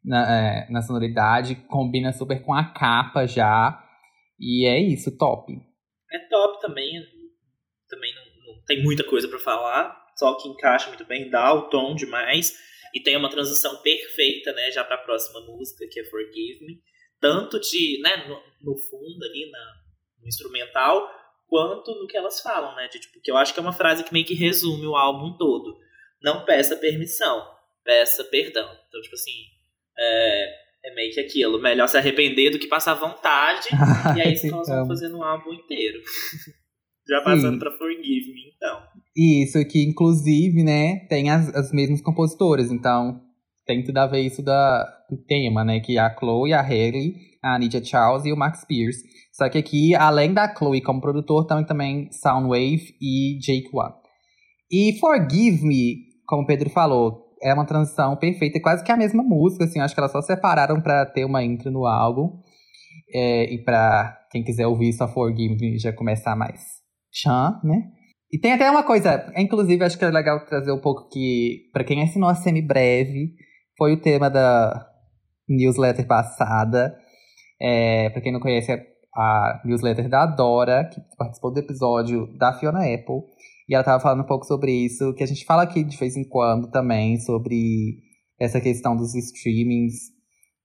na, é, na sonoridade, combina super com a capa já. E é isso, top. É top também. Também não, não tem muita coisa para falar, só que encaixa muito bem, dá o tom demais. E tem uma transição perfeita, né, já para a próxima música, que é Forgive Me. Tanto de, né, no, no fundo ali, na, no instrumental, quanto no que elas falam, né? De, tipo, que eu acho que é uma frase que meio que resume o álbum todo. Não peça permissão, peça perdão. Então, tipo assim, é, é meio que aquilo. Melhor se arrepender do que passar vontade. e aí eles nós vamos fazendo um álbum inteiro. Já passando para Forgive Me, então. Isso, que inclusive, né, tem as, as mesmas compositoras. Então, tem tudo a ver isso da, do tema, né? Que é a Chloe, a Haley, a Anidia Charles e o Max Pierce. Só que aqui, além da Chloe como produtor, tem também Soundwave e Jake One. E Forgive Me, como o Pedro falou, é uma transição perfeita, quase que a mesma música, assim, acho que elas só separaram para ter uma intro no álbum. É, e para quem quiser ouvir só Forgive Me já começar mais chan, né? E tem até uma coisa, inclusive acho que é legal trazer um pouco que, para quem assinou a semi-breve, foi o tema da newsletter passada. É, para quem não conhece, é a newsletter da Dora, que participou do episódio da Fiona Apple. E ela estava falando um pouco sobre isso, que a gente fala aqui de vez em quando também, sobre essa questão dos streamings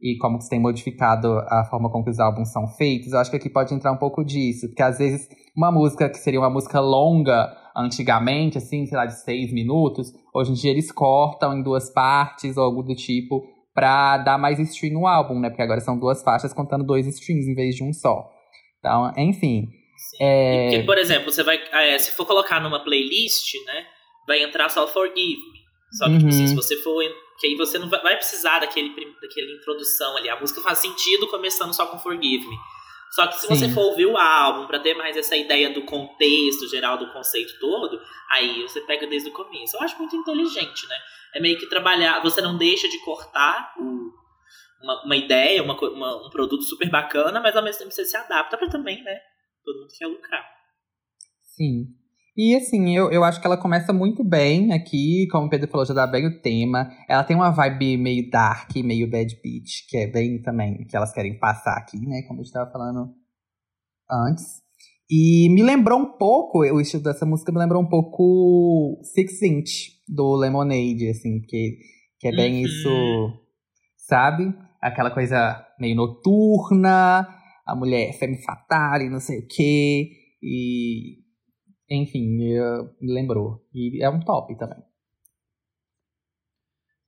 e como que tem modificado a forma como que os álbuns são feitos. Eu acho que aqui pode entrar um pouco disso, porque às vezes uma música que seria uma música longa antigamente, assim, sei lá, de seis minutos, hoje em dia eles cortam em duas partes ou algo do tipo pra dar mais stream no álbum, né? Porque agora são duas faixas contando dois streams em vez de um só. Então, enfim. É... Porque, por exemplo, você vai. É, se for colocar numa playlist, né? Vai entrar só Forgive Me. Só que, uhum. tipo assim, se uhum. você for. Que aí você não vai, precisar daquele, daquela introdução ali. A música faz sentido começando só com Forgive Me. Só que se Sim. você for ouvir o álbum para ter mais essa ideia do contexto geral do conceito todo, aí você pega desde o começo. Eu acho muito inteligente, né? É meio que trabalhar. Você não deixa de cortar o, uma, uma ideia, uma, uma, um produto super bacana, mas ao mesmo tempo você se adapta para também, né? todo mundo quer lucrar. Sim. E assim, eu, eu acho que ela começa muito bem aqui, como o Pedro falou, já dá bem o tema. Ela tem uma vibe meio dark, meio bad beat, que é bem também que elas querem passar aqui, né? Como a gente estava falando antes. E me lembrou um pouco, o estilo dessa música me lembrou um pouco Six Inch, do Lemonade, assim, que, que é bem uhum. isso, sabe? Aquela coisa meio noturna, a mulher femme fatale, não sei o quê. E. Enfim, me, me lembrou. E é um top também.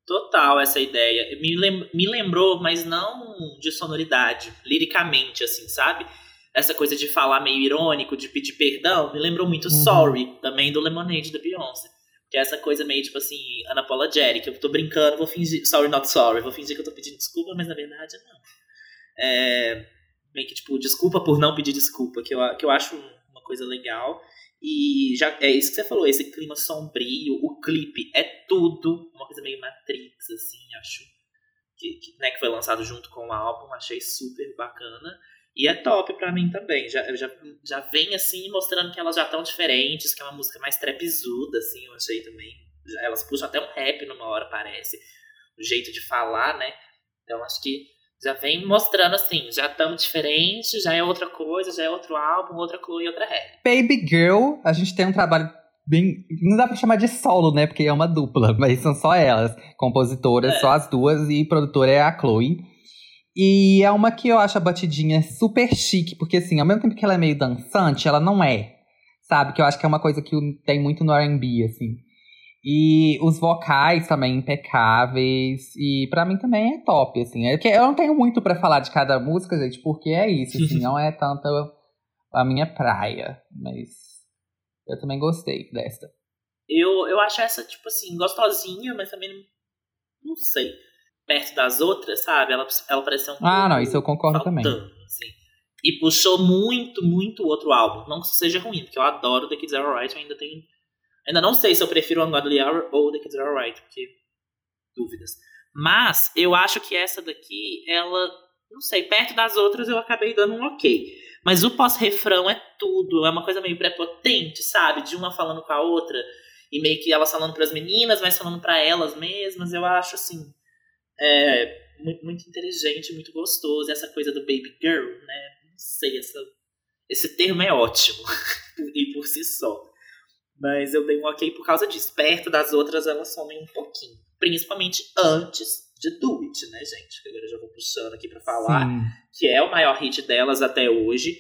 Total, essa ideia. Me, lem me lembrou, mas não de sonoridade, liricamente, assim, sabe? Essa coisa de falar meio irônico, de pedir perdão, me lembrou muito uhum. Sorry, também do Lemonade da Beyoncé. Que é essa coisa meio tipo assim, unapologetic. Eu tô brincando, vou fingir. Sorry, not sorry. Vou fingir que eu tô pedindo desculpa, mas na verdade não. É, meio que, tipo, desculpa por não pedir desculpa, que eu, que eu acho uma coisa legal. E já é isso que você falou, esse clima sombrio, o clipe é tudo, uma coisa meio Matrix, assim, acho. Que, que, né, que foi lançado junto com o álbum, achei super bacana. E é top pra mim também. Já, já, já vem assim mostrando que elas já estão diferentes, que é uma música mais trapzuda, assim, eu achei também. Elas puxam até um rap numa hora, parece. O jeito de falar, né? Então acho que Já vem mostrando assim, já estamos diferentes, já é outra coisa, já é outro álbum, outra Chloe e outra Halle. Baby Girl, a gente tem um trabalho bem. Não dá pra chamar de solo, né? Porque é uma dupla, mas são só elas. Compositoras, É. só as duas, e produtora é a Chloe. E é uma que eu acho a batidinha super chique, porque assim, ao mesmo tempo que ela é meio dançante, ela não é. Sabe? Que eu acho que é uma coisa que tem muito no RB, assim. E os vocais também impecáveis. E pra mim também é top, assim. É que eu não tenho muito pra falar de cada música, gente, porque é isso, assim, não é tanto a minha praia. Mas eu também gostei desta. Eu, eu acho essa, tipo assim, gostosinha, mas também não, sei. Perto das outras, sabe? Ela, ela parece um Ah, não, isso eu concordo também. faltando, assim. E puxou muito, muito outro álbum. Não que isso seja ruim, porque eu adoro The Kids Are Alright, eu ainda tenho. Ainda não sei se eu prefiro Ungodly Hour ou The Kids Are Alright, porque. Dúvidas. Mas eu acho que essa daqui, ela. Não sei, perto das outras eu acabei dando um ok. Mas o pós-refrão é tudo. É uma coisa meio prepotente, sabe? De uma falando com a outra. E meio que elas falando pras meninas, mas falando pra elas mesmas. Eu acho assim. É, muito, muito inteligente, muito gostoso. Essa coisa do baby girl, né? Não sei, essa, esse termo é ótimo. e por si só. Mas eu dei um ok por causa disso. Perto das outras, elas somem um pouquinho. Principalmente antes de Do It, né, gente? Que agora eu já vou puxando aqui pra falar. Sim. Que é o maior hit delas até hoje.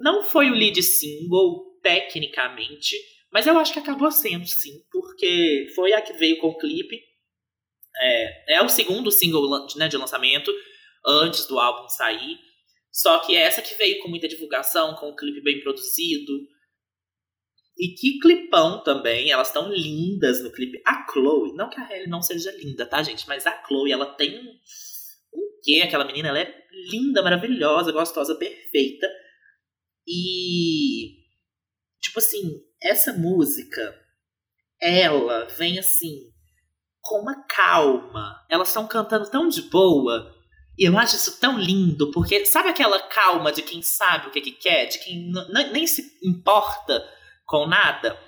Não foi o lead single, tecnicamente. Mas eu acho que acabou sendo, sim. Porque foi a que veio com o clipe. É, é o segundo single né, de lançamento. Antes do álbum sair. Só que é essa que veio com muita divulgação, com um clipe bem produzido. E que clipão também, elas estão lindas no clipe. A Chloe, não que a Hailey não seja linda, tá, gente? Mas a Chloe, ela tem um, um quê? Aquela menina, ela é linda, maravilhosa, gostosa, perfeita. E, tipo assim, essa música, ela vem assim, com uma calma. Elas estão cantando tão de boa. E eu acho isso tão lindo, porque sabe aquela calma de quem sabe o que, que quer, de quem nem se importa com nada?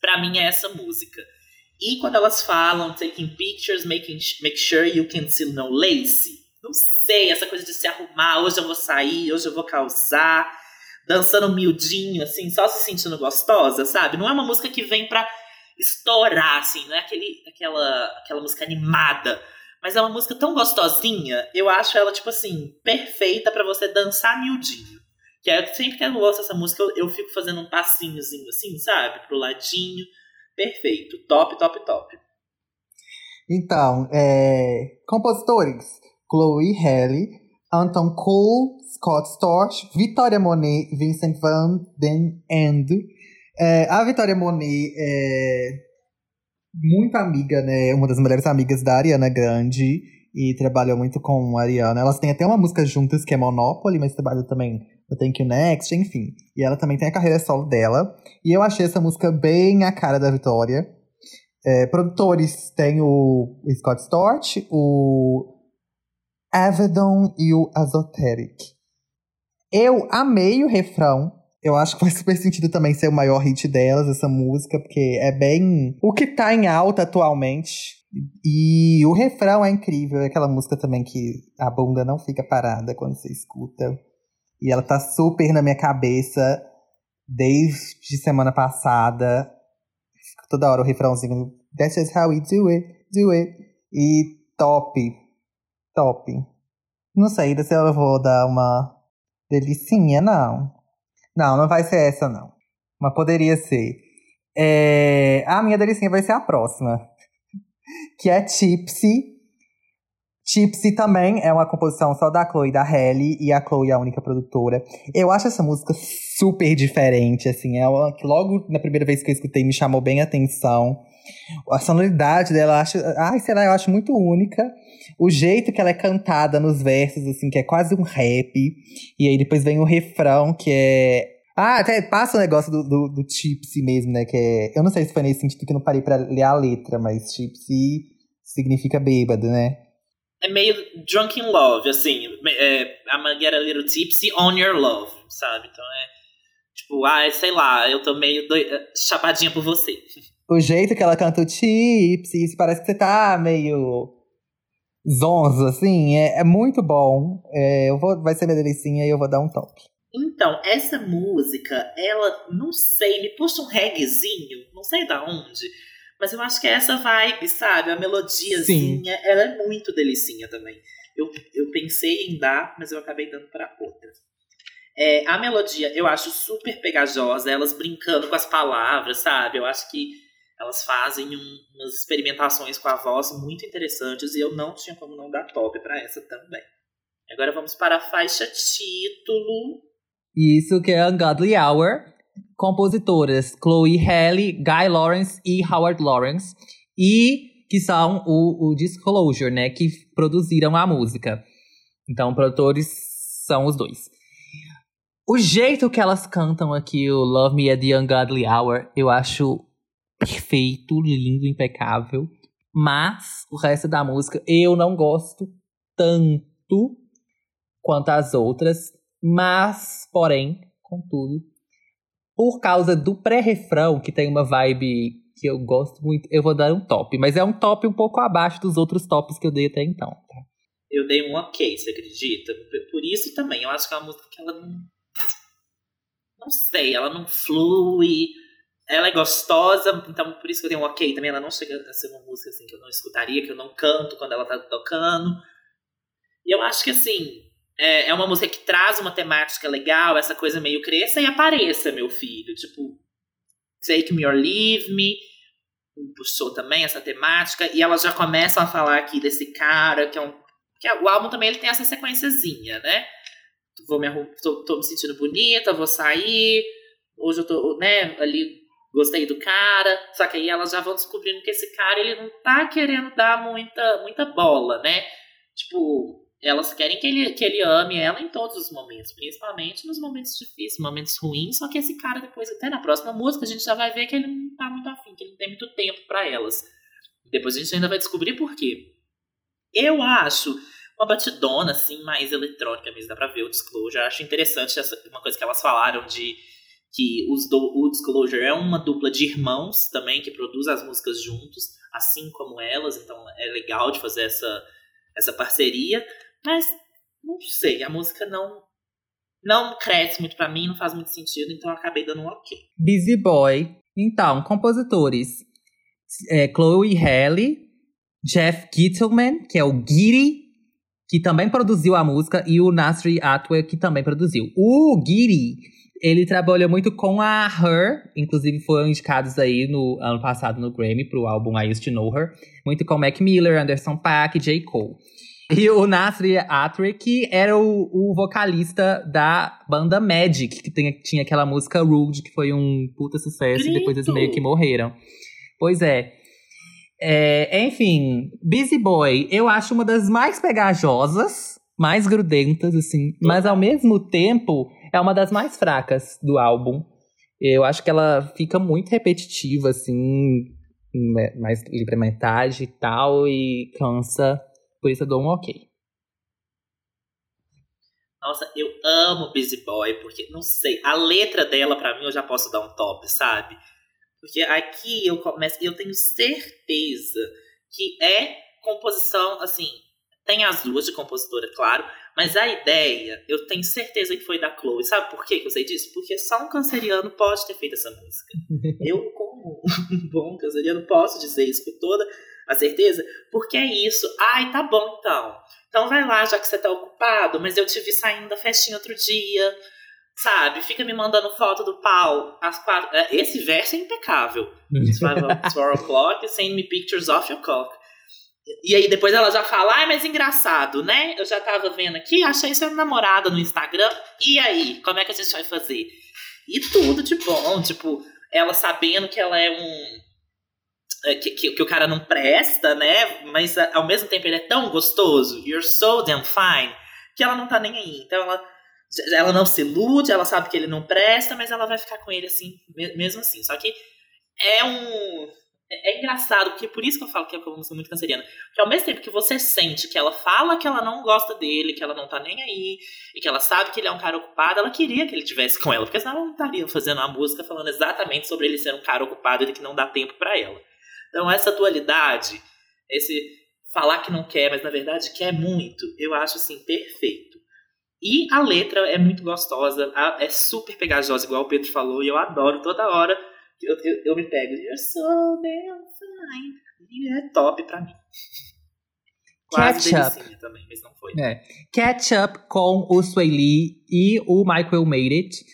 Pra mim é essa música. E quando elas falam taking pictures, making make sure you can see no lace, não sei, essa coisa de se arrumar, hoje eu vou sair, hoje eu vou causar, dançando miudinho, assim, só se sentindo gostosa, sabe? Não é uma música que vem pra estourar, assim, não é aquele, aquela, aquela música animada. Mas é uma música tão gostosinha, eu acho ela, tipo assim, perfeita pra você dançar miudinho. Que é sempre que eu ouço essa música, eu, eu fico fazendo um passinhozinho assim, sabe? Pro ladinho. Perfeito. Top, top, top. Então, é, compositores: Chloe Haley, Anton Cole, Scott Storch, Vitória Monet, Vincent Van Den Ende. É, a Vitória Monet é muito amiga, né? Uma das melhores amigas da Ariana Grande e trabalhou muito com a Ariana. Elas têm até uma música juntas que é Monopoly, mas trabalham também no Thank You Next, enfim. E ela também tem a carreira solo dela. E eu achei essa música bem a cara da Vitória. É, produtores tem o Scott Storch, o Avedon e o Azoteric. Eu amei o refrão. Eu acho que faz super sentido também ser o maior hit delas, essa música, porque é bem o que tá em alta atualmente. E o refrão é incrível, é aquela música também que a bunda não fica parada quando você escuta. E ela tá super na minha cabeça desde semana passada. Toda hora o refrãozinho. That's just how we do it, do it. E top. Top. Não sei se eu vou dar uma delicinha, não. Não, não vai ser essa, não. Mas poderia ser. É, A minha delicinha vai ser a próxima. Que é Tipsy. Tipsy também é uma composição só da Chloe e da Halle. E a Chloe é a única produtora. Eu acho essa música super diferente, assim. É uma que logo na primeira vez que eu escutei me chamou bem a atenção. A sonoridade dela, acho, ai, sei lá, eu acho muito única. O jeito que ela é cantada nos versos, assim, que é quase um rap. E aí depois vem o refrão, que é. Ah, até passa o negócio do, do, do Tipsy mesmo, né? Que é. Eu não sei se foi nesse sentido que eu não parei pra ler a letra, mas Tipsy significa bêbado, né? É meio drunk in love, assim. É, I'm get a little tipsy on your love, sabe? Então é. Tipo, ah, sei lá, eu tô meio doi- chapadinha por você. O jeito que ela canta o Tipsy, isso parece que você tá meio zonzo, assim, é, é muito bom. É, eu vou, vai ser minha delicinha e eu vou dar um top. Então, essa música, ela, não sei, me puxa um reggaezinho, não sei da onde, mas eu acho que é essa vibe, sabe? A melodiazinha, ela é muito delicinha também. Eu, eu pensei em dar, mas eu acabei dando para outra. É, a melodia eu acho super pegajosa, elas brincando com as palavras, sabe? Eu acho que elas fazem um, umas experimentações com a voz muito interessantes e eu não tinha como não dar top para essa também. Agora vamos para a faixa título. Isso que é Ungodly Hour. Compositoras Chloe Haley, Guy Lawrence e Howard Lawrence. E que são o, o Disclosure, né? Que produziram a música. Então, produtores são os dois. O jeito que elas cantam aqui, o Love Me at the Ungodly Hour, eu acho perfeito, lindo, impecável. Mas o resto da música eu não gosto tanto quanto as outras. Mas, porém, contudo, por causa do pré-refrão, que tem uma vibe que eu gosto muito, eu vou dar um top. Mas é um top um pouco abaixo dos outros tops que eu dei até então. Tá? Eu dei um ok, você acredita? Por isso também, eu acho que é uma música que ela não não sei, ela não flui, ela é gostosa, então por isso que eu tenho um ok também. Ela não chega a ser uma música assim que eu não escutaria, que eu não canto quando ela tá tocando. E eu acho que assim, é, é uma música que traz uma temática legal, essa coisa meio cresça e apareça, meu filho. Tipo, Take Me or Leave Me, puxou também essa temática, e elas já começam a falar aqui desse cara, que é um. Que é, o álbum também ele tem essa sequenciazinha, né? vou me tô, tô me sentindo bonita, vou sair, hoje eu tô, né, ali gostei do cara, só que aí elas já vão descobrindo que esse cara ele não tá querendo dar muita muita bola, né? Tipo, elas querem que ele, que ele ame ela em todos os momentos, principalmente nos momentos difíceis, momentos ruins, só que esse cara depois até na próxima música a gente já vai ver que ele não tá muito afim, que ele não tem muito tempo para elas. Depois a gente ainda vai descobrir por quê. Eu acho uma batidona, assim, mais eletrônica mesmo, dá pra ver o Disclosure. Acho interessante essa, uma coisa que elas falaram de que os do, o Disclosure é uma dupla de irmãos também, que produz as músicas juntos, assim como elas, então é legal de fazer essa, essa parceria, mas não sei, a música não não cresce muito para mim, não faz muito sentido, então eu acabei dando um ok. Busy Boy. Então, compositores. É, Chloe Haley, Jeff Gittleman, que é o Giri, que também produziu a música, e o Nasri Atwell, que também produziu. O Giri, ele trabalhou muito com a Her, inclusive foram indicados aí no ano passado no Grammy pro álbum I Used to Know Her, muito com Mac Miller, Anderson Paak, J. Cole. E o Nasri Atwell, que era o, o, vocalista da banda Magic, que tem, tinha aquela música Rude, que foi um puta sucesso, Grito. e depois eles meio que morreram. Pois é. É, enfim, Busy Boy, eu acho uma das mais pegajosas, mais grudentas, assim, mas ao mesmo tempo é uma das mais fracas do álbum. Eu acho que ela fica muito repetitiva, assim, mais livre metade e tal, e cansa. Por isso eu dou um ok. Nossa, eu amo Busy Boy, porque, não sei, a letra dela, para mim, eu já posso dar um top, sabe? Porque aqui eu começo, eu tenho certeza que é composição, assim, tem as duas de compositora, claro, mas a ideia, eu tenho certeza que foi da Chloe. Sabe por que eu sei disso? Porque só um canceriano pode ter feito essa música. eu, como um bom canceriano, posso dizer isso com toda a certeza, porque é isso. Ai, tá bom então. Então vai lá, já que você tá ocupado, mas eu te vi saindo da festinha outro dia Sabe? Fica me mandando foto do pau às quatro. É, esse verso é impecável. Four o'clock, send me pictures of your cock. E aí depois ela já fala, ai, mas engraçado, né? Eu já tava vendo aqui, achei sua namorada no Instagram. E aí, como é que a gente vai fazer? E tudo de bom, tipo, ela sabendo que ela é um. É, que, que, que, o cara não presta, né? Mas ao mesmo tempo ele é tão gostoso, you're so damn fine, que ela não tá nem aí. Então ela ela não se ilude, ela sabe que ele não presta, mas ela vai ficar com ele assim, mesmo assim. Só que é um. É, é engraçado, porque por isso que eu falo que é uma música muito canceriana. Porque ao mesmo tempo que você sente que ela fala que ela não gosta dele, que ela não tá nem aí, e que ela sabe que ele é um cara ocupado, ela queria que ele tivesse com ela, porque senão ela não estaria fazendo uma música falando exatamente sobre ele ser um cara ocupado e que não dá tempo para ela. Então essa dualidade, esse falar que não quer, mas na verdade quer muito, eu acho assim perfeito. E a letra é muito gostosa, é super pegajosa, igual o Pedro falou, e eu adoro toda hora. Eu, eu, eu me pego, you're so damn fine. E é top pra mim. Quase Ketchup. também, mas não foi. É. Ketchup com o Sway Lee e o Michael Made It.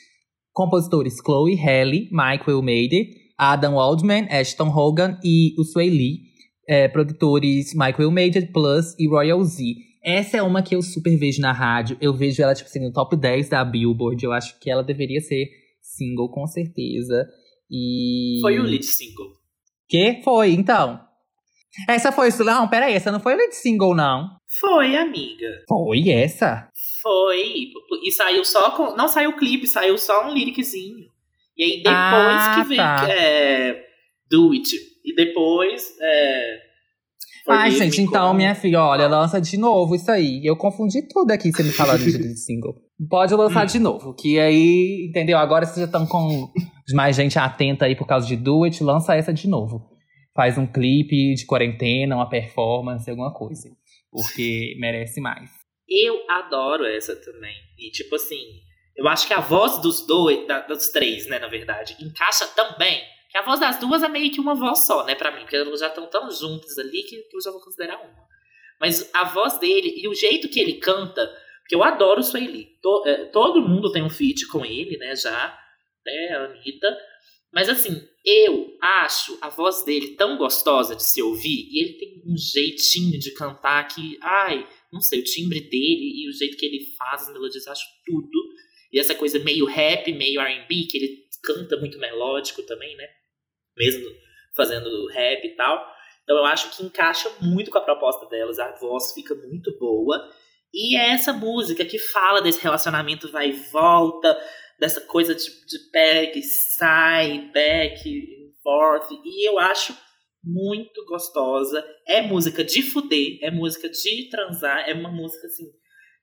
Compositores Chloe Haley, Michael Made It, Adam Waldman, Ashton Hogan e o Sway Lee. É, produtores Michael It Plus e Royal Z. Essa é uma que eu super vejo na rádio. Eu vejo ela, tipo assim, no top 10 da Billboard. Eu acho que ela deveria ser single, com certeza. E. Foi o lead single. Que? Foi, então. Essa foi. Não, peraí, essa não foi o lead single, não. Foi, amiga. Foi essa? Foi. E saiu só com. Não saiu o clipe, saiu só um lyriczinho. E aí depois Ah, que veio tá. é, Do It. E depois. É, Ai, gente, então, com- minha filha, olha, lança de novo isso aí. Eu confundi tudo aqui você me falando de single. Pode lançar de novo, que aí, entendeu? Agora vocês já estão com mais gente atenta aí por causa de Do It, lança essa de novo. Faz um clipe de quarentena, uma performance, alguma coisa. Porque merece mais. Eu adoro essa também. E tipo assim, eu acho que a voz dos dois, da- dos três, né, na verdade, encaixa tão bem. Que a voz das duas é meio que uma voz só, né, pra mim. Porque elas já estão tão juntas ali que eu já vou considerar uma. Mas a voz dele e o jeito que ele canta, porque eu adoro o Sueli. To, é, todo mundo tem um feat com ele, né, já. Né, a Anitta. Mas assim, eu acho a voz dele tão gostosa de se ouvir. E ele tem um jeitinho de cantar que, ai, não sei, o timbre dele e o jeito que ele faz as melodias, acho tudo. E essa coisa meio rap, meio R&B, que ele canta muito melódico também, né? Mesmo fazendo rap e tal. Então eu acho que encaixa muito com a proposta delas, a voz fica muito boa. E é essa música que fala desse relacionamento vai e volta, dessa coisa de, de back, sai, back, forth. E eu acho muito gostosa. É música de fuder, é música de transar, é uma música assim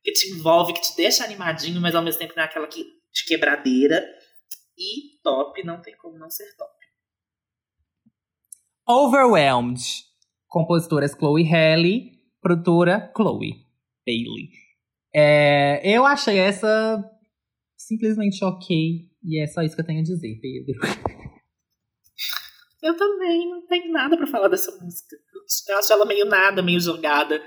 que te envolve, que te deixa animadinho, mas ao mesmo tempo não é aquela que, de quebradeira. E top, não tem como não ser top. Overwhelmed. Compositoras Chloe Haley, produtora Chloe Bailey. É, eu achei essa simplesmente ok. E é só isso que eu tenho a dizer, Pedro. Eu também não tenho nada pra falar dessa música. Eu acho ela meio nada, meio jogada.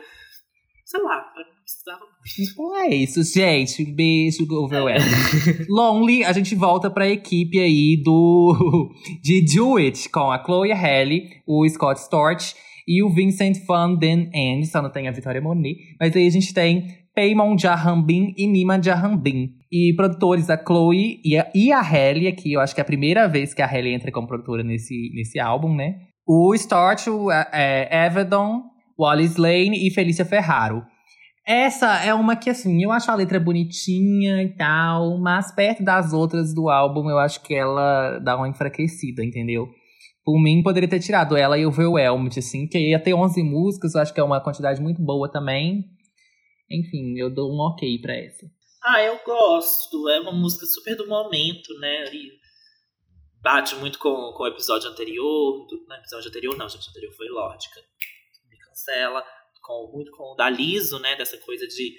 Sei lá, precisava muito. Então é isso, gente. Beijo, Overwhelmed. Lonely, a gente volta pra equipe aí do de Do It, com a Chloe Haley, o Scott Storch e o Vincent Van Den End. Só não tem a Vitória Monet. Mas aí a gente tem Paymon Jahambin e Nima Jahambin. E produtores a Chloe e a, e a Halle aqui. Eu acho que é a primeira vez que a Halle entra como produtora nesse, nesse álbum, né? O Storch, o é, Evedon, Wallace Lane e Felícia Ferraro. Essa é uma que, assim, eu acho a letra bonitinha e tal, mas perto das outras do álbum, eu acho que ela dá uma enfraquecida, entendeu? Por mim, poderia ter tirado ela e o Overwhelmed, assim, que ia ter 11 músicas, eu acho que é uma quantidade muito boa também. Enfim, eu dou um ok pra essa. Ah, eu gosto. É uma música super do momento, né? E bate muito com, com o episódio anterior. Do, não, episódio anterior não, gente. Anterior foi Lógica. Me cancela. Com, muito com o da Liso, né? Dessa coisa de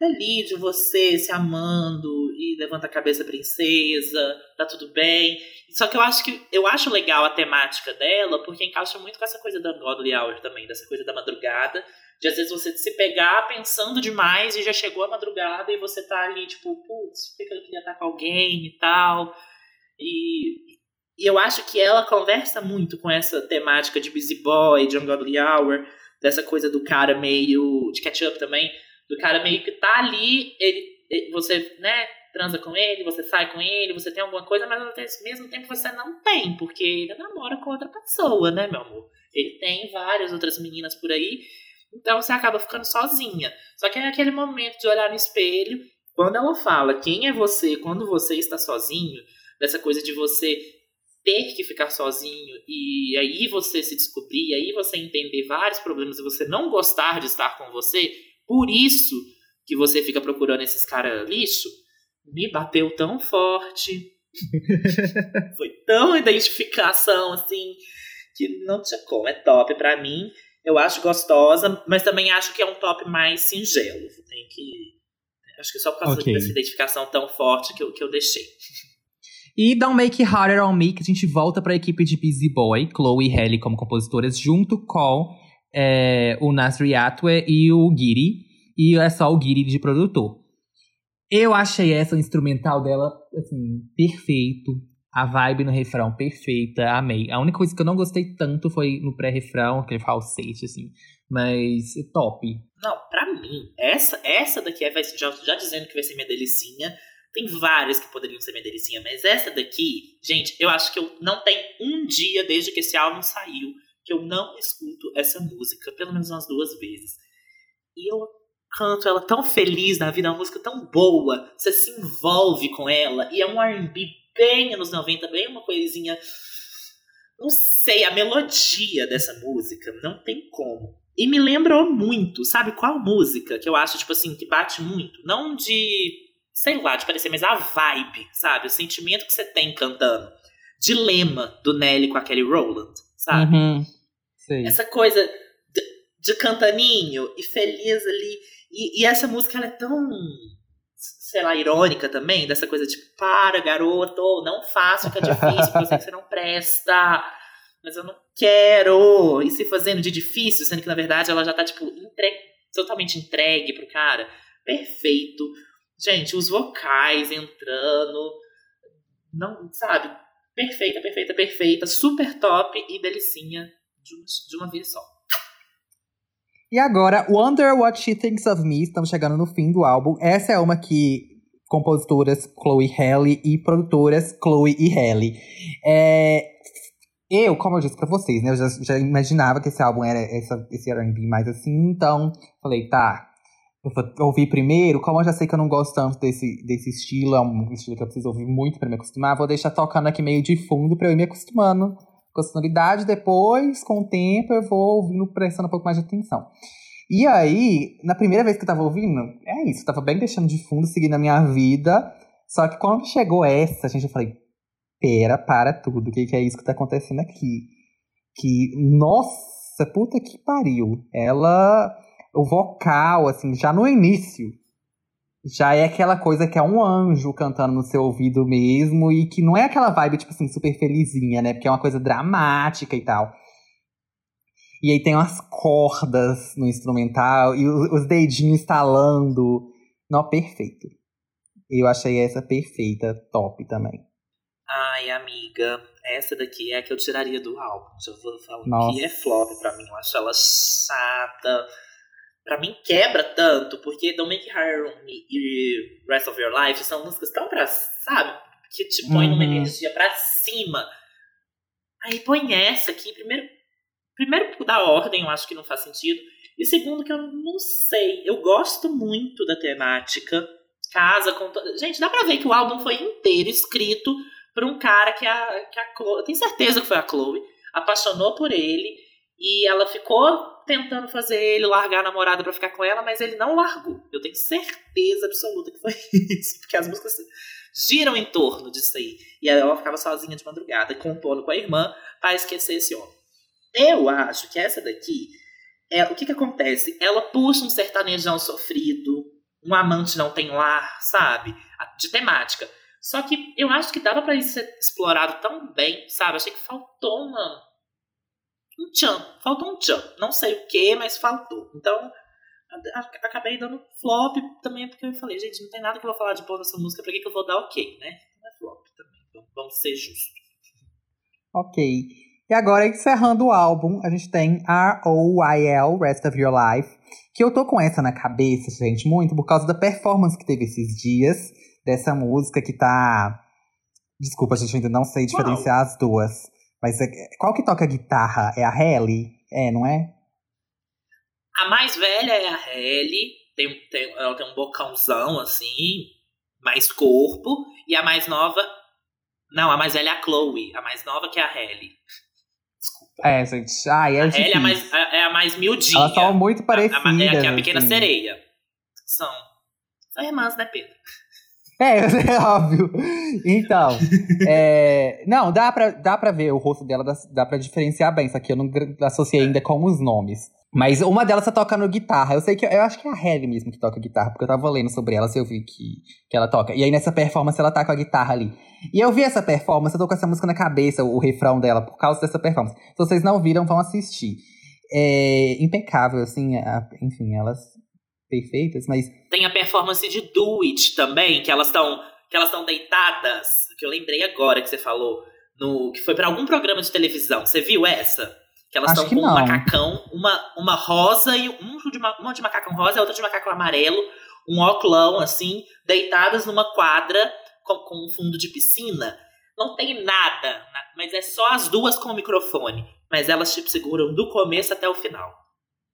ali de você se amando e levanta a cabeça princesa, tá tudo bem. Só que eu acho que eu acho legal a temática dela, porque encaixa muito com essa coisa da Godly Hour também, dessa coisa da madrugada, de às vezes você se pegar pensando demais e já chegou a madrugada e você tá ali, tipo, putz, por que eu queria estar com alguém e tal. E, e eu acho que ela conversa muito com essa temática de Busy Boy, de Ungodly Hour, dessa coisa do cara meio. de catch-up também, do cara meio que tá ali, ele, você, né, transa com ele, você sai com ele, você tem alguma coisa, mas ao mesmo tempo você não tem, porque ele namora com outra pessoa, né, meu amor? Ele tem várias outras meninas por aí, então você acaba ficando sozinha. Só que é aquele momento de olhar no espelho, quando ela fala quem é você quando você está sozinho, dessa coisa de você ter que ficar sozinho e aí você se descobrir, e aí você entender vários problemas e você não gostar de estar com você, por isso que você fica procurando esses caras lixo, me bateu tão forte. Foi tão identificação assim que não tinha como. É top pra mim. Eu acho gostosa, mas também acho que é um top mais singelo. Tem que. Acho que só por causa Ok. dessa identificação tão forte que eu, que eu deixei. E Don't Make It Harder on Me, que a gente volta pra equipe de Busy Boy, Chloe e Halle como compositoras, junto com é, o Nasri Atwe e o Giri. E é só o Giri de produtor. Eu achei essa instrumental dela, assim, perfeito. A vibe no refrão, perfeita, amei. A única coisa que eu não gostei tanto foi no pré-refrão, aquele falsete, assim. Mas top. Não, pra mim, essa, essa daqui é, vai já, já dizendo que vai ser minha delicinha. Tem várias que poderiam ser minha delicinha, mas essa daqui, gente, eu acho que eu não tem um dia desde que esse álbum saiu que eu não escuto essa música, pelo menos umas duas vezes. E eu canto ela tão feliz na vida, é uma música tão boa, você se envolve com ela, e é um R&B bem anos 90, bem uma coisinha... Não sei, a melodia dessa música não tem como. E me lembrou muito, sabe qual música que eu acho, tipo assim, que bate muito? Não de, sei lá, de parecer, mas a vibe, sabe? O sentimento que você tem cantando. Dilema do Nelly com a Kelly Rowland, sabe? Uhum. Essa coisa de, de cantaninho e feliz ali. E, e essa música, ela é tão, sei lá, irônica também, dessa coisa de, para, garoto, não faça o que é difícil, porque eu sei que você não presta mas eu não quero. E se fazendo de difícil, sendo que na verdade ela já tá, tipo, totalmente entregue pro cara. Perfeito. Gente, os vocais entrando. Não, sabe? Perfeita, perfeita, perfeita. Super top e delicinha de uma, de uma vez só. E agora, Wonder What She Thinks of Me. Estamos chegando no fim do álbum. Essa é uma que compositoras Chloe Halle e produtoras Chloe e Halle. É, eu, como eu disse pra vocês, né? Eu já, já imaginava que esse álbum era essa, esse R&B mais assim. Então, falei, tá. Eu vou ouvir primeiro. Como eu já sei que eu não gosto tanto desse, desse estilo, é um estilo que eu preciso ouvir muito pra me acostumar. Vou deixar tocando aqui meio de fundo pra eu ir me acostumando com a sonoridade. Depois, com o tempo, eu vou ouvindo, prestando um pouco mais de atenção. E aí, na primeira vez que eu tava ouvindo, é isso, eu tava bem deixando de fundo, seguindo a minha vida. Só que quando chegou essa, gente, eu falei, pera, para tudo, o que, que é isso que tá acontecendo aqui? Que, nossa, puta que pariu. Ela, o vocal, assim, já no início, já é aquela coisa que é um anjo cantando no seu ouvido mesmo, e que não é aquela vibe, tipo assim, super felizinha, né? Porque é uma coisa dramática e tal. E aí tem umas cordas no instrumental e os dedinhos estalando. Não, perfeito. Eu achei essa perfeita, top também. Ai, amiga, essa daqui é a que eu tiraria do álbum. Já vou falar Nossa. que é flop pra mim. Eu acho ela chata. Pra mim quebra tanto, porque Don't Make on Me e Rest of Your Life são músicas tão pra, sabe? Que te põe numa Uhum. energia pra cima. Aí põe essa aqui, primeiro, primeiro da ordem, eu acho que não faz sentido. E segundo, que eu não sei. Eu gosto muito da temática. Casa com. Gente, dá pra ver que o álbum foi inteiro escrito por um cara que a, que a Chloe. Eu tenho certeza que foi a Chloe. Apaixonou por ele. E ela ficou tentando fazer ele largar a namorada pra ficar com ela, mas ele não largou. Eu tenho certeza absoluta que foi isso. Porque as músicas giram em torno disso aí. E ela ficava sozinha de madrugada, compondo com a irmã pra esquecer esse homem. Eu acho que essa daqui. É, o que que acontece? Ela puxa um sertanejão sofrido, um amante não tem lar, sabe? De temática. Só que eu acho que dava pra isso ser explorado tão bem, sabe? Achei que faltou uma. Um tchan. Faltou um tchan. Não sei o que, mas faltou. Então, acabei dando flop também, porque eu falei, gente, não tem nada que eu vou falar de boa nessa música, pra que, que eu vou dar ok, né? Não é flop também. Então, vamos ser justos. Ok. E agora, encerrando o álbum, a gente tem R.O.Y.L. Rest of Your Life. Que eu tô com essa na cabeça, gente, muito por causa da performance que teve esses dias. Dessa música que tá. Desculpa, gente, eu ainda não sei diferenciar as duas. Mas é- qual que toca a guitarra? É a Halle? É, não é? A mais velha é a Halle, tem, tem, ela tem um bocãozão assim, mais corpo. E a mais nova. Não, a mais velha é a Chloe. A mais nova que é a Halle. Desculpa. É, gente. Ai, é a Halle é a mais, é é a mais miudinha. Elas são muito A- parecidas. a, é a, é a pequena assim. sereia. São. São irmãs, né, Pedro? É, é óbvio. Então, é, não, dá pra, dá pra ver o rosto dela, dá, dá pra diferenciar bem. Só que eu não associei ainda com os nomes. Mas uma delas tá tocando guitarra. Eu sei que. Eu acho que é a Halle mesmo que toca guitarra, porque eu tava lendo sobre ela e eu vi que, que ela toca. E aí nessa performance ela tá com a guitarra ali. E eu vi essa performance, eu tô com essa música na cabeça, o refrão dela, por causa dessa performance. Se vocês não viram, vão assistir. É impecável, assim, a, enfim, elas perfeitas, mas. Tem a performance de Do It também, que elas estão que elas estão deitadas, que eu lembrei agora que você falou, no que foi para algum programa de televisão. Você viu essa? Que elas estão com um macacão, uma, uma rosa e um de, uma de macacão rosa e outra de macacão amarelo, um óculão, assim, deitadas numa quadra com, com um fundo de piscina. Não tem nada, mas é só as duas com o microfone. Mas elas, tipo, seguram do começo até o final.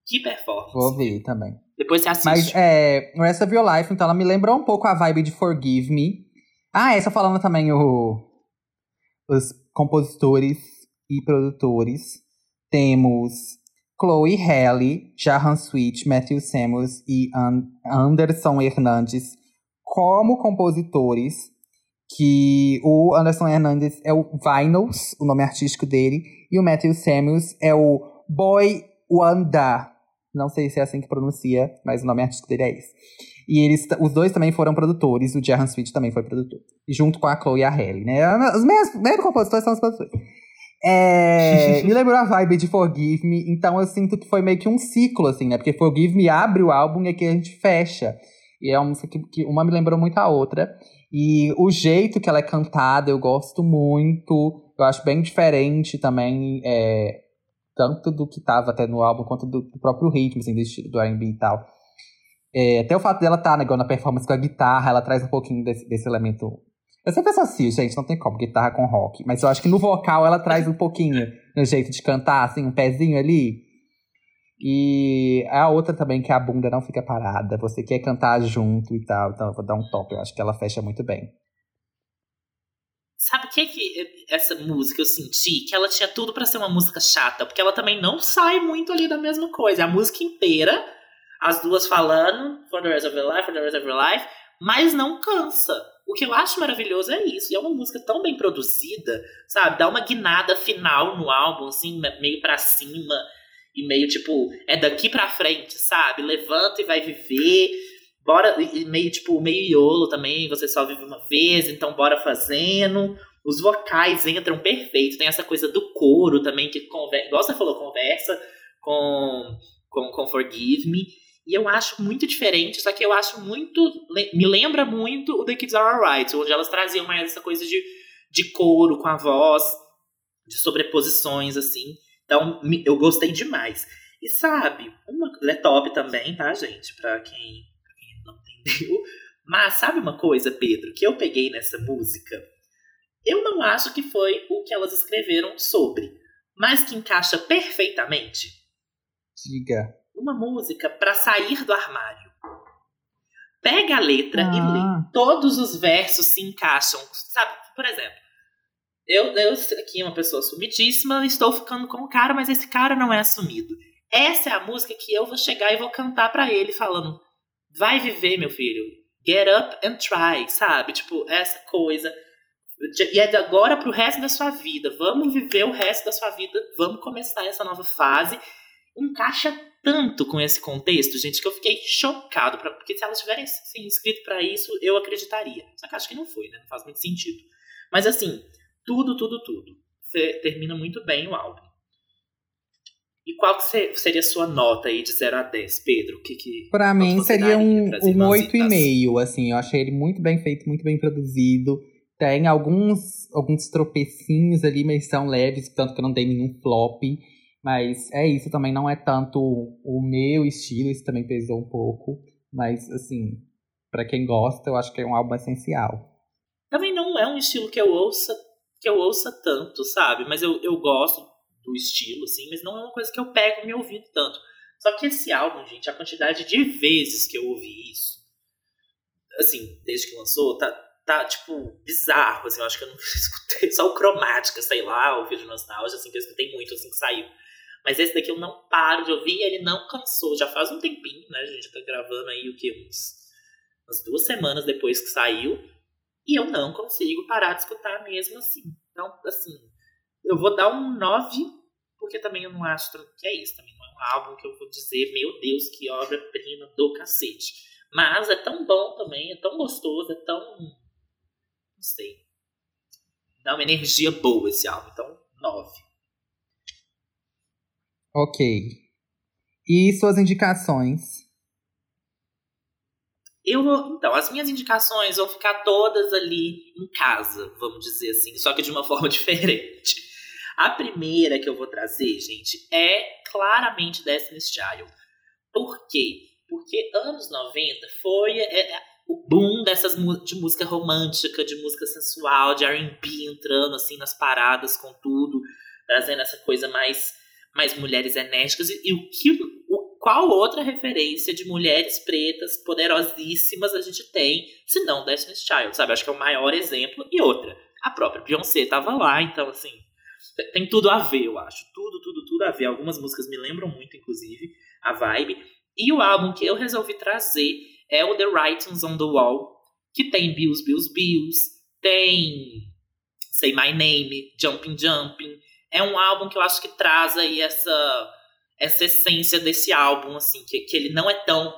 Que performance. Vou ver também. Depois você assiste. Mas é, Rest of Your Life, então ela me lembrou um pouco a vibe de Forgive Me. Ah, essa falando também o, os compositores e produtores. Temos Chloe Halle, Jahan Sweet, Matthew Samuels e Anderson Hernandes como compositores. Que o Anderson Hernandes é o Vinyls, o nome artístico dele, e o Matthew Samuels é o Boy Wanda. Não sei se é assim que pronuncia, mas o nome artístico dele é esse. E eles, os dois também foram produtores, o Jahan Sweet também foi produtor. Junto com a Chloe e a Halle, né? Os mesmos, mesmos compositores são os produtores. É, me lembrou a vibe de Forgive Me, então eu sinto que foi meio que um ciclo, assim, né? Porque Forgive Me abre o álbum e aqui a gente fecha. E é uma música que, que uma me lembrou muito a outra. E o jeito que ela é cantada eu gosto muito. Eu acho bem diferente também, é, tanto do que tava até no álbum, quanto do, do próprio ritmo, assim, do do R&B e tal. É, até o fato dela estar tá, né, na performance com a guitarra, ela traz um pouquinho desse, desse elemento eu sempre associo, gente, não tem como, guitarra com rock. Mas eu acho que no vocal ela traz um pouquinho no jeito de cantar, assim, um pezinho ali. E a outra também, que a bunda não fica parada. Você quer cantar junto e tal. Então eu vou dar um top. Eu acho que ela fecha muito bem. Sabe o que que essa música eu senti? Que ela tinha tudo para ser uma música chata. Porque ela também não sai muito ali da mesma coisa. A música inteira, as duas falando, for the rest of your life, for the rest of your life. Mas não cansa. O que eu acho maravilhoso é isso. E é uma música tão bem produzida, sabe? Dá uma guinada final no álbum, assim, meio para cima. E meio tipo, é daqui pra frente, sabe? Levanta e vai viver. Bora. E meio tipo, meio iolo também. Você só vive uma vez, então bora fazendo. Os vocais entram perfeito. Tem essa coisa do coro também, que conversa. Igual você falou, conversa com, com, com Forgive Me. E eu acho muito diferente, só que eu acho muito. Me lembra muito o The Kids Are Alright, onde elas traziam mais essa coisa de, de couro com a voz, de sobreposições, assim. Então, eu gostei demais. E sabe, uma, é top também, tá, gente? Pra quem, pra quem não entendeu. Mas sabe uma coisa, Pedro, que eu peguei nessa música? Eu não acho que foi o que elas escreveram sobre, mas que encaixa perfeitamente. Diga uma música para sair do armário. Pega a letra ah. e lê. Todos os versos se encaixam. Sabe, por exemplo, eu, eu aqui, uma pessoa sumidíssima, estou ficando com o cara, mas esse cara não é assumido. Essa é a música que eu vou chegar e vou cantar para ele, falando: vai viver, meu filho. Get up and try, sabe? Tipo, essa coisa. E é de agora pro resto da sua vida. Vamos viver o resto da sua vida. Vamos começar essa nova fase. Encaixa tanto com esse contexto, gente, que eu fiquei chocado. Pra, porque se elas tivessem assim, escrito para isso, eu acreditaria. Só que acho que não foi, né? Não faz muito sentido. Mas assim, tudo, tudo, tudo. Você termina muito bem o álbum. E qual que seria a sua nota aí de 0 a 10, Pedro? Que, que, pra mim seria um, um 8,5, assim. Eu achei ele muito bem feito, muito bem produzido. Tem alguns, alguns tropecinhos ali, mas são leves, tanto que eu não dei nenhum flop. Mas é isso, também não é tanto o meu estilo, isso também pesou um pouco. Mas, assim, para quem gosta, eu acho que é um álbum essencial. Também não é um estilo que eu ouça, que eu ouça tanto, sabe? Mas eu, eu gosto do estilo, assim, mas não é uma coisa que eu pego me ouvindo tanto. Só que esse álbum, gente, a quantidade de vezes que eu ouvi isso, assim, desde que lançou, tá, tá tipo, bizarro, assim, eu acho que eu não escutei só o Cromática, sei lá, o Vídeo Nostalgia, assim, que eu escutei muito, assim, que saiu. Mas esse daqui eu não paro de ouvir e ele não cansou. Já faz um tempinho, né? A gente tá gravando aí o que? Uns, umas duas semanas depois que saiu. E eu não consigo parar de escutar mesmo assim. Então, assim, eu vou dar um 9, porque também eu não acho que é isso. Também não é um álbum que eu vou dizer, meu Deus, que obra-prima do cacete. Mas é tão bom também, é tão gostoso, é tão. Não sei. Dá uma energia boa esse álbum. Então, 9. Ok. E suas indicações? Eu vou, então, as minhas indicações vão ficar todas ali em casa, vamos dizer assim, só que de uma forma diferente. A primeira que eu vou trazer, gente, é claramente Destiny's Child. Por quê? Porque anos 90 foi é, é, o boom dessas de música romântica, de música sensual, de R&B entrando assim nas paradas com tudo, trazendo essa coisa mais mais mulheres enérgicas e, e o que qual outra referência de mulheres pretas poderosíssimas a gente tem, se não Destiny's Child, sabe? Acho que é o maior exemplo. E outra, a própria Beyoncé tava lá, então, assim, tem tudo a ver, eu acho. Tudo, tudo, tudo a ver. Algumas músicas me lembram muito, inclusive, a vibe. E o álbum que eu resolvi trazer é o The Writings on the Wall, que tem Bills, Bills, Bills, tem Say My Name, Jumping, Jumping. É um álbum que eu acho que traz aí essa essa essência desse álbum, assim, que, que ele não é tão,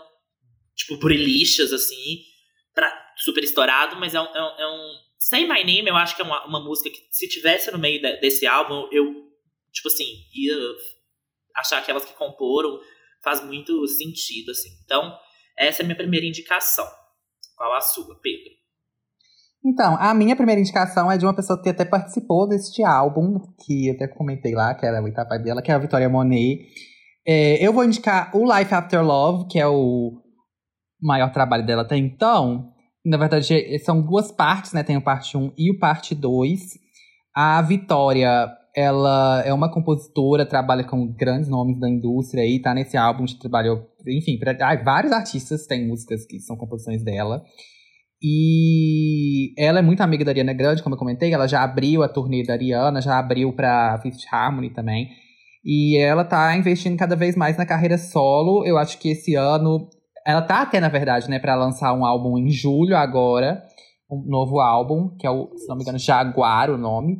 tipo, brilhixas, assim, pra, super estourado, mas é um, é um, é um... Say My Name, eu acho que é uma, uma música que, se tivesse no meio de, desse álbum, eu, tipo assim, ia achar que elas que comporam faz muito sentido, assim. Então, essa é a minha primeira indicação. Qual a sua, Pedro? Então, a minha primeira indicação é de uma pessoa que até participou deste álbum, que eu até comentei lá, que era o etapa dela, que é a Vitória Monet. É, eu vou indicar o Life After Love, que é o maior trabalho dela até então. Na verdade, são duas partes, né? Tem o parte 1 e o parte 2. A Vitória, ela é uma compositora, trabalha com grandes nomes da indústria aí, tá nesse álbum, trabalhou, enfim, pra, ah, vários artistas têm músicas que são composições dela. E ela é muito amiga da Ariana Grande, como eu comentei. Ela já abriu a turnê da Ariana, já abriu pra Fifth Harmony também. E ela tá investindo cada vez mais na carreira solo. Eu acho que esse ano. Ela tá até, na verdade, né, pra lançar um álbum em julho agora. Um novo álbum, que é o, se não me engano, Jaguar o nome.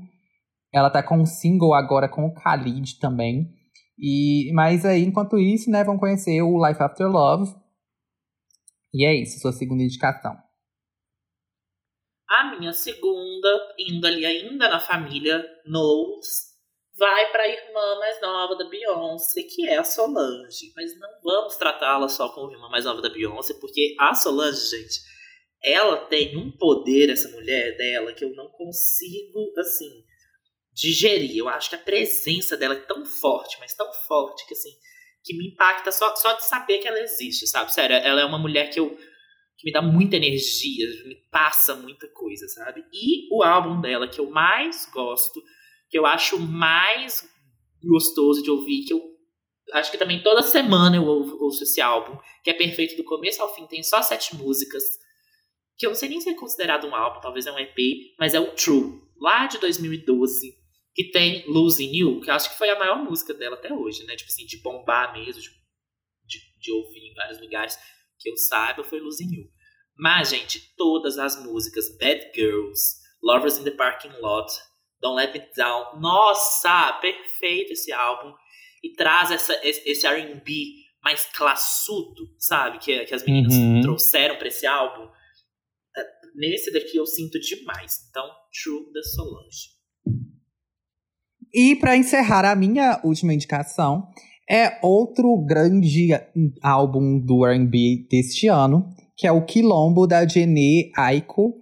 Ela tá com um single agora com o Khalid também. E, mas aí, enquanto isso, né, vão conhecer o Life After Love. E é isso, sua segunda indicação. A minha segunda, indo ali ainda na família Knowles, vai para a irmã mais nova da Beyoncé, que é a Solange. Mas não vamos tratá-la só como irmã mais nova da Beyoncé, porque a Solange, gente, ela tem um poder, essa mulher dela, que eu não consigo, assim, digerir. Eu acho que a presença dela é tão forte, mas tão forte, que assim, que me impacta só, só de saber que ela existe, sabe? Sério, ela é uma mulher que eu que me dá muita energia, me passa muita coisa, sabe? E o álbum dela que eu mais gosto, que eu acho mais gostoso de ouvir, que eu acho que também toda semana eu ouço esse álbum, que é perfeito do começo ao fim, tem só sete músicas, que eu não sei nem se é considerado um álbum, talvez é um EP, mas é o True, lá de 2012, que tem Losing You, que eu acho que foi a maior música dela até hoje, né? Tipo assim, de bombar mesmo, de, de, de ouvir em vários lugares que eu saiba, foi Losing You. Mas, gente, todas as músicas, Bad Girls, Lovers in the Parking Lot, Don't Let Me Down, nossa, perfeito esse álbum. E traz essa, esse R&B mais classudo, sabe? Que, que as meninas uhum. trouxeram para esse álbum. É, nesse daqui eu sinto demais. Então, True da Solange. E para encerrar a minha última indicação, é outro grande álbum do R&B deste ano, que é o Quilombo da Jenny Aiko.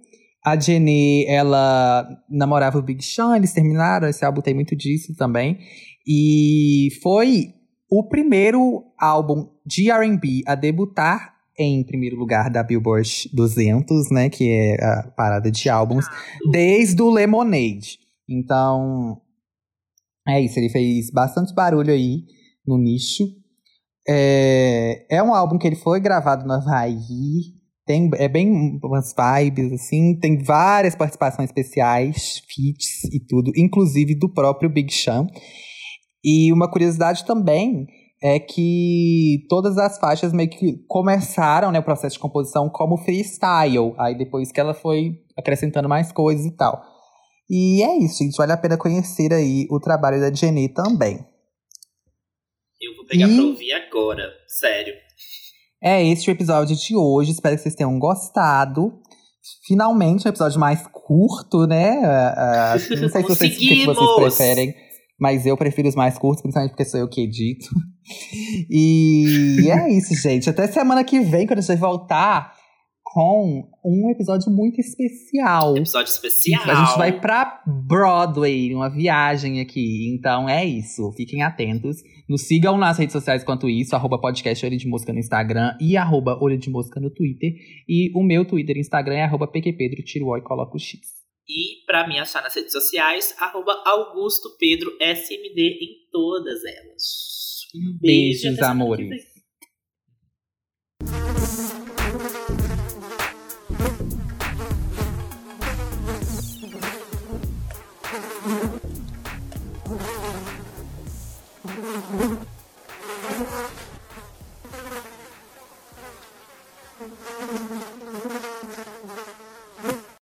A Jenny, ela namorava o Big Sean, eles terminaram, esse álbum tem muito disso também. E foi o primeiro álbum de R&B a debutar em primeiro lugar da Billboard 200, né, que é a parada de álbuns, desde o Lemonade. Então, é isso, ele fez bastante barulho aí no nicho. É, é um álbum que ele foi gravado no Havaí. Tem, é bem umas vibes, assim. Tem várias participações especiais, feats e tudo, inclusive do próprio Big Sean. E uma curiosidade também é que todas as faixas meio que começaram, né, o processo de composição como freestyle. Aí depois que ela foi acrescentando mais coisas e tal. E é isso, gente. Vale a pena conhecer aí o trabalho da Jenny também. Eu vou pegar E- pra ouvir agora, sério. É esse o episódio de hoje. Espero que vocês tenham gostado. Finalmente, um episódio mais curto, né? Ah, não sei se vocês, o que que vocês preferem, mas eu prefiro os mais curtos, principalmente porque sou eu que edito. E é isso, gente. Até semana que vem, quando a gente voltar com um episódio muito especial. Episódio especial. A gente vai pra Broadway, uma viagem aqui. Então é isso. Fiquem atentos. Nos sigam nas redes sociais quanto isso, arroba podcast Olho de Mosca no Instagram e arroba Olho de Mosca no Twitter. E o meu Twitter e Instagram é arroba pqpedro, tiro o e coloca o X. E pra me achar nas redes sociais, arroba Augusto Pedro SMD em todas elas. Um beijo. Beijos, amores.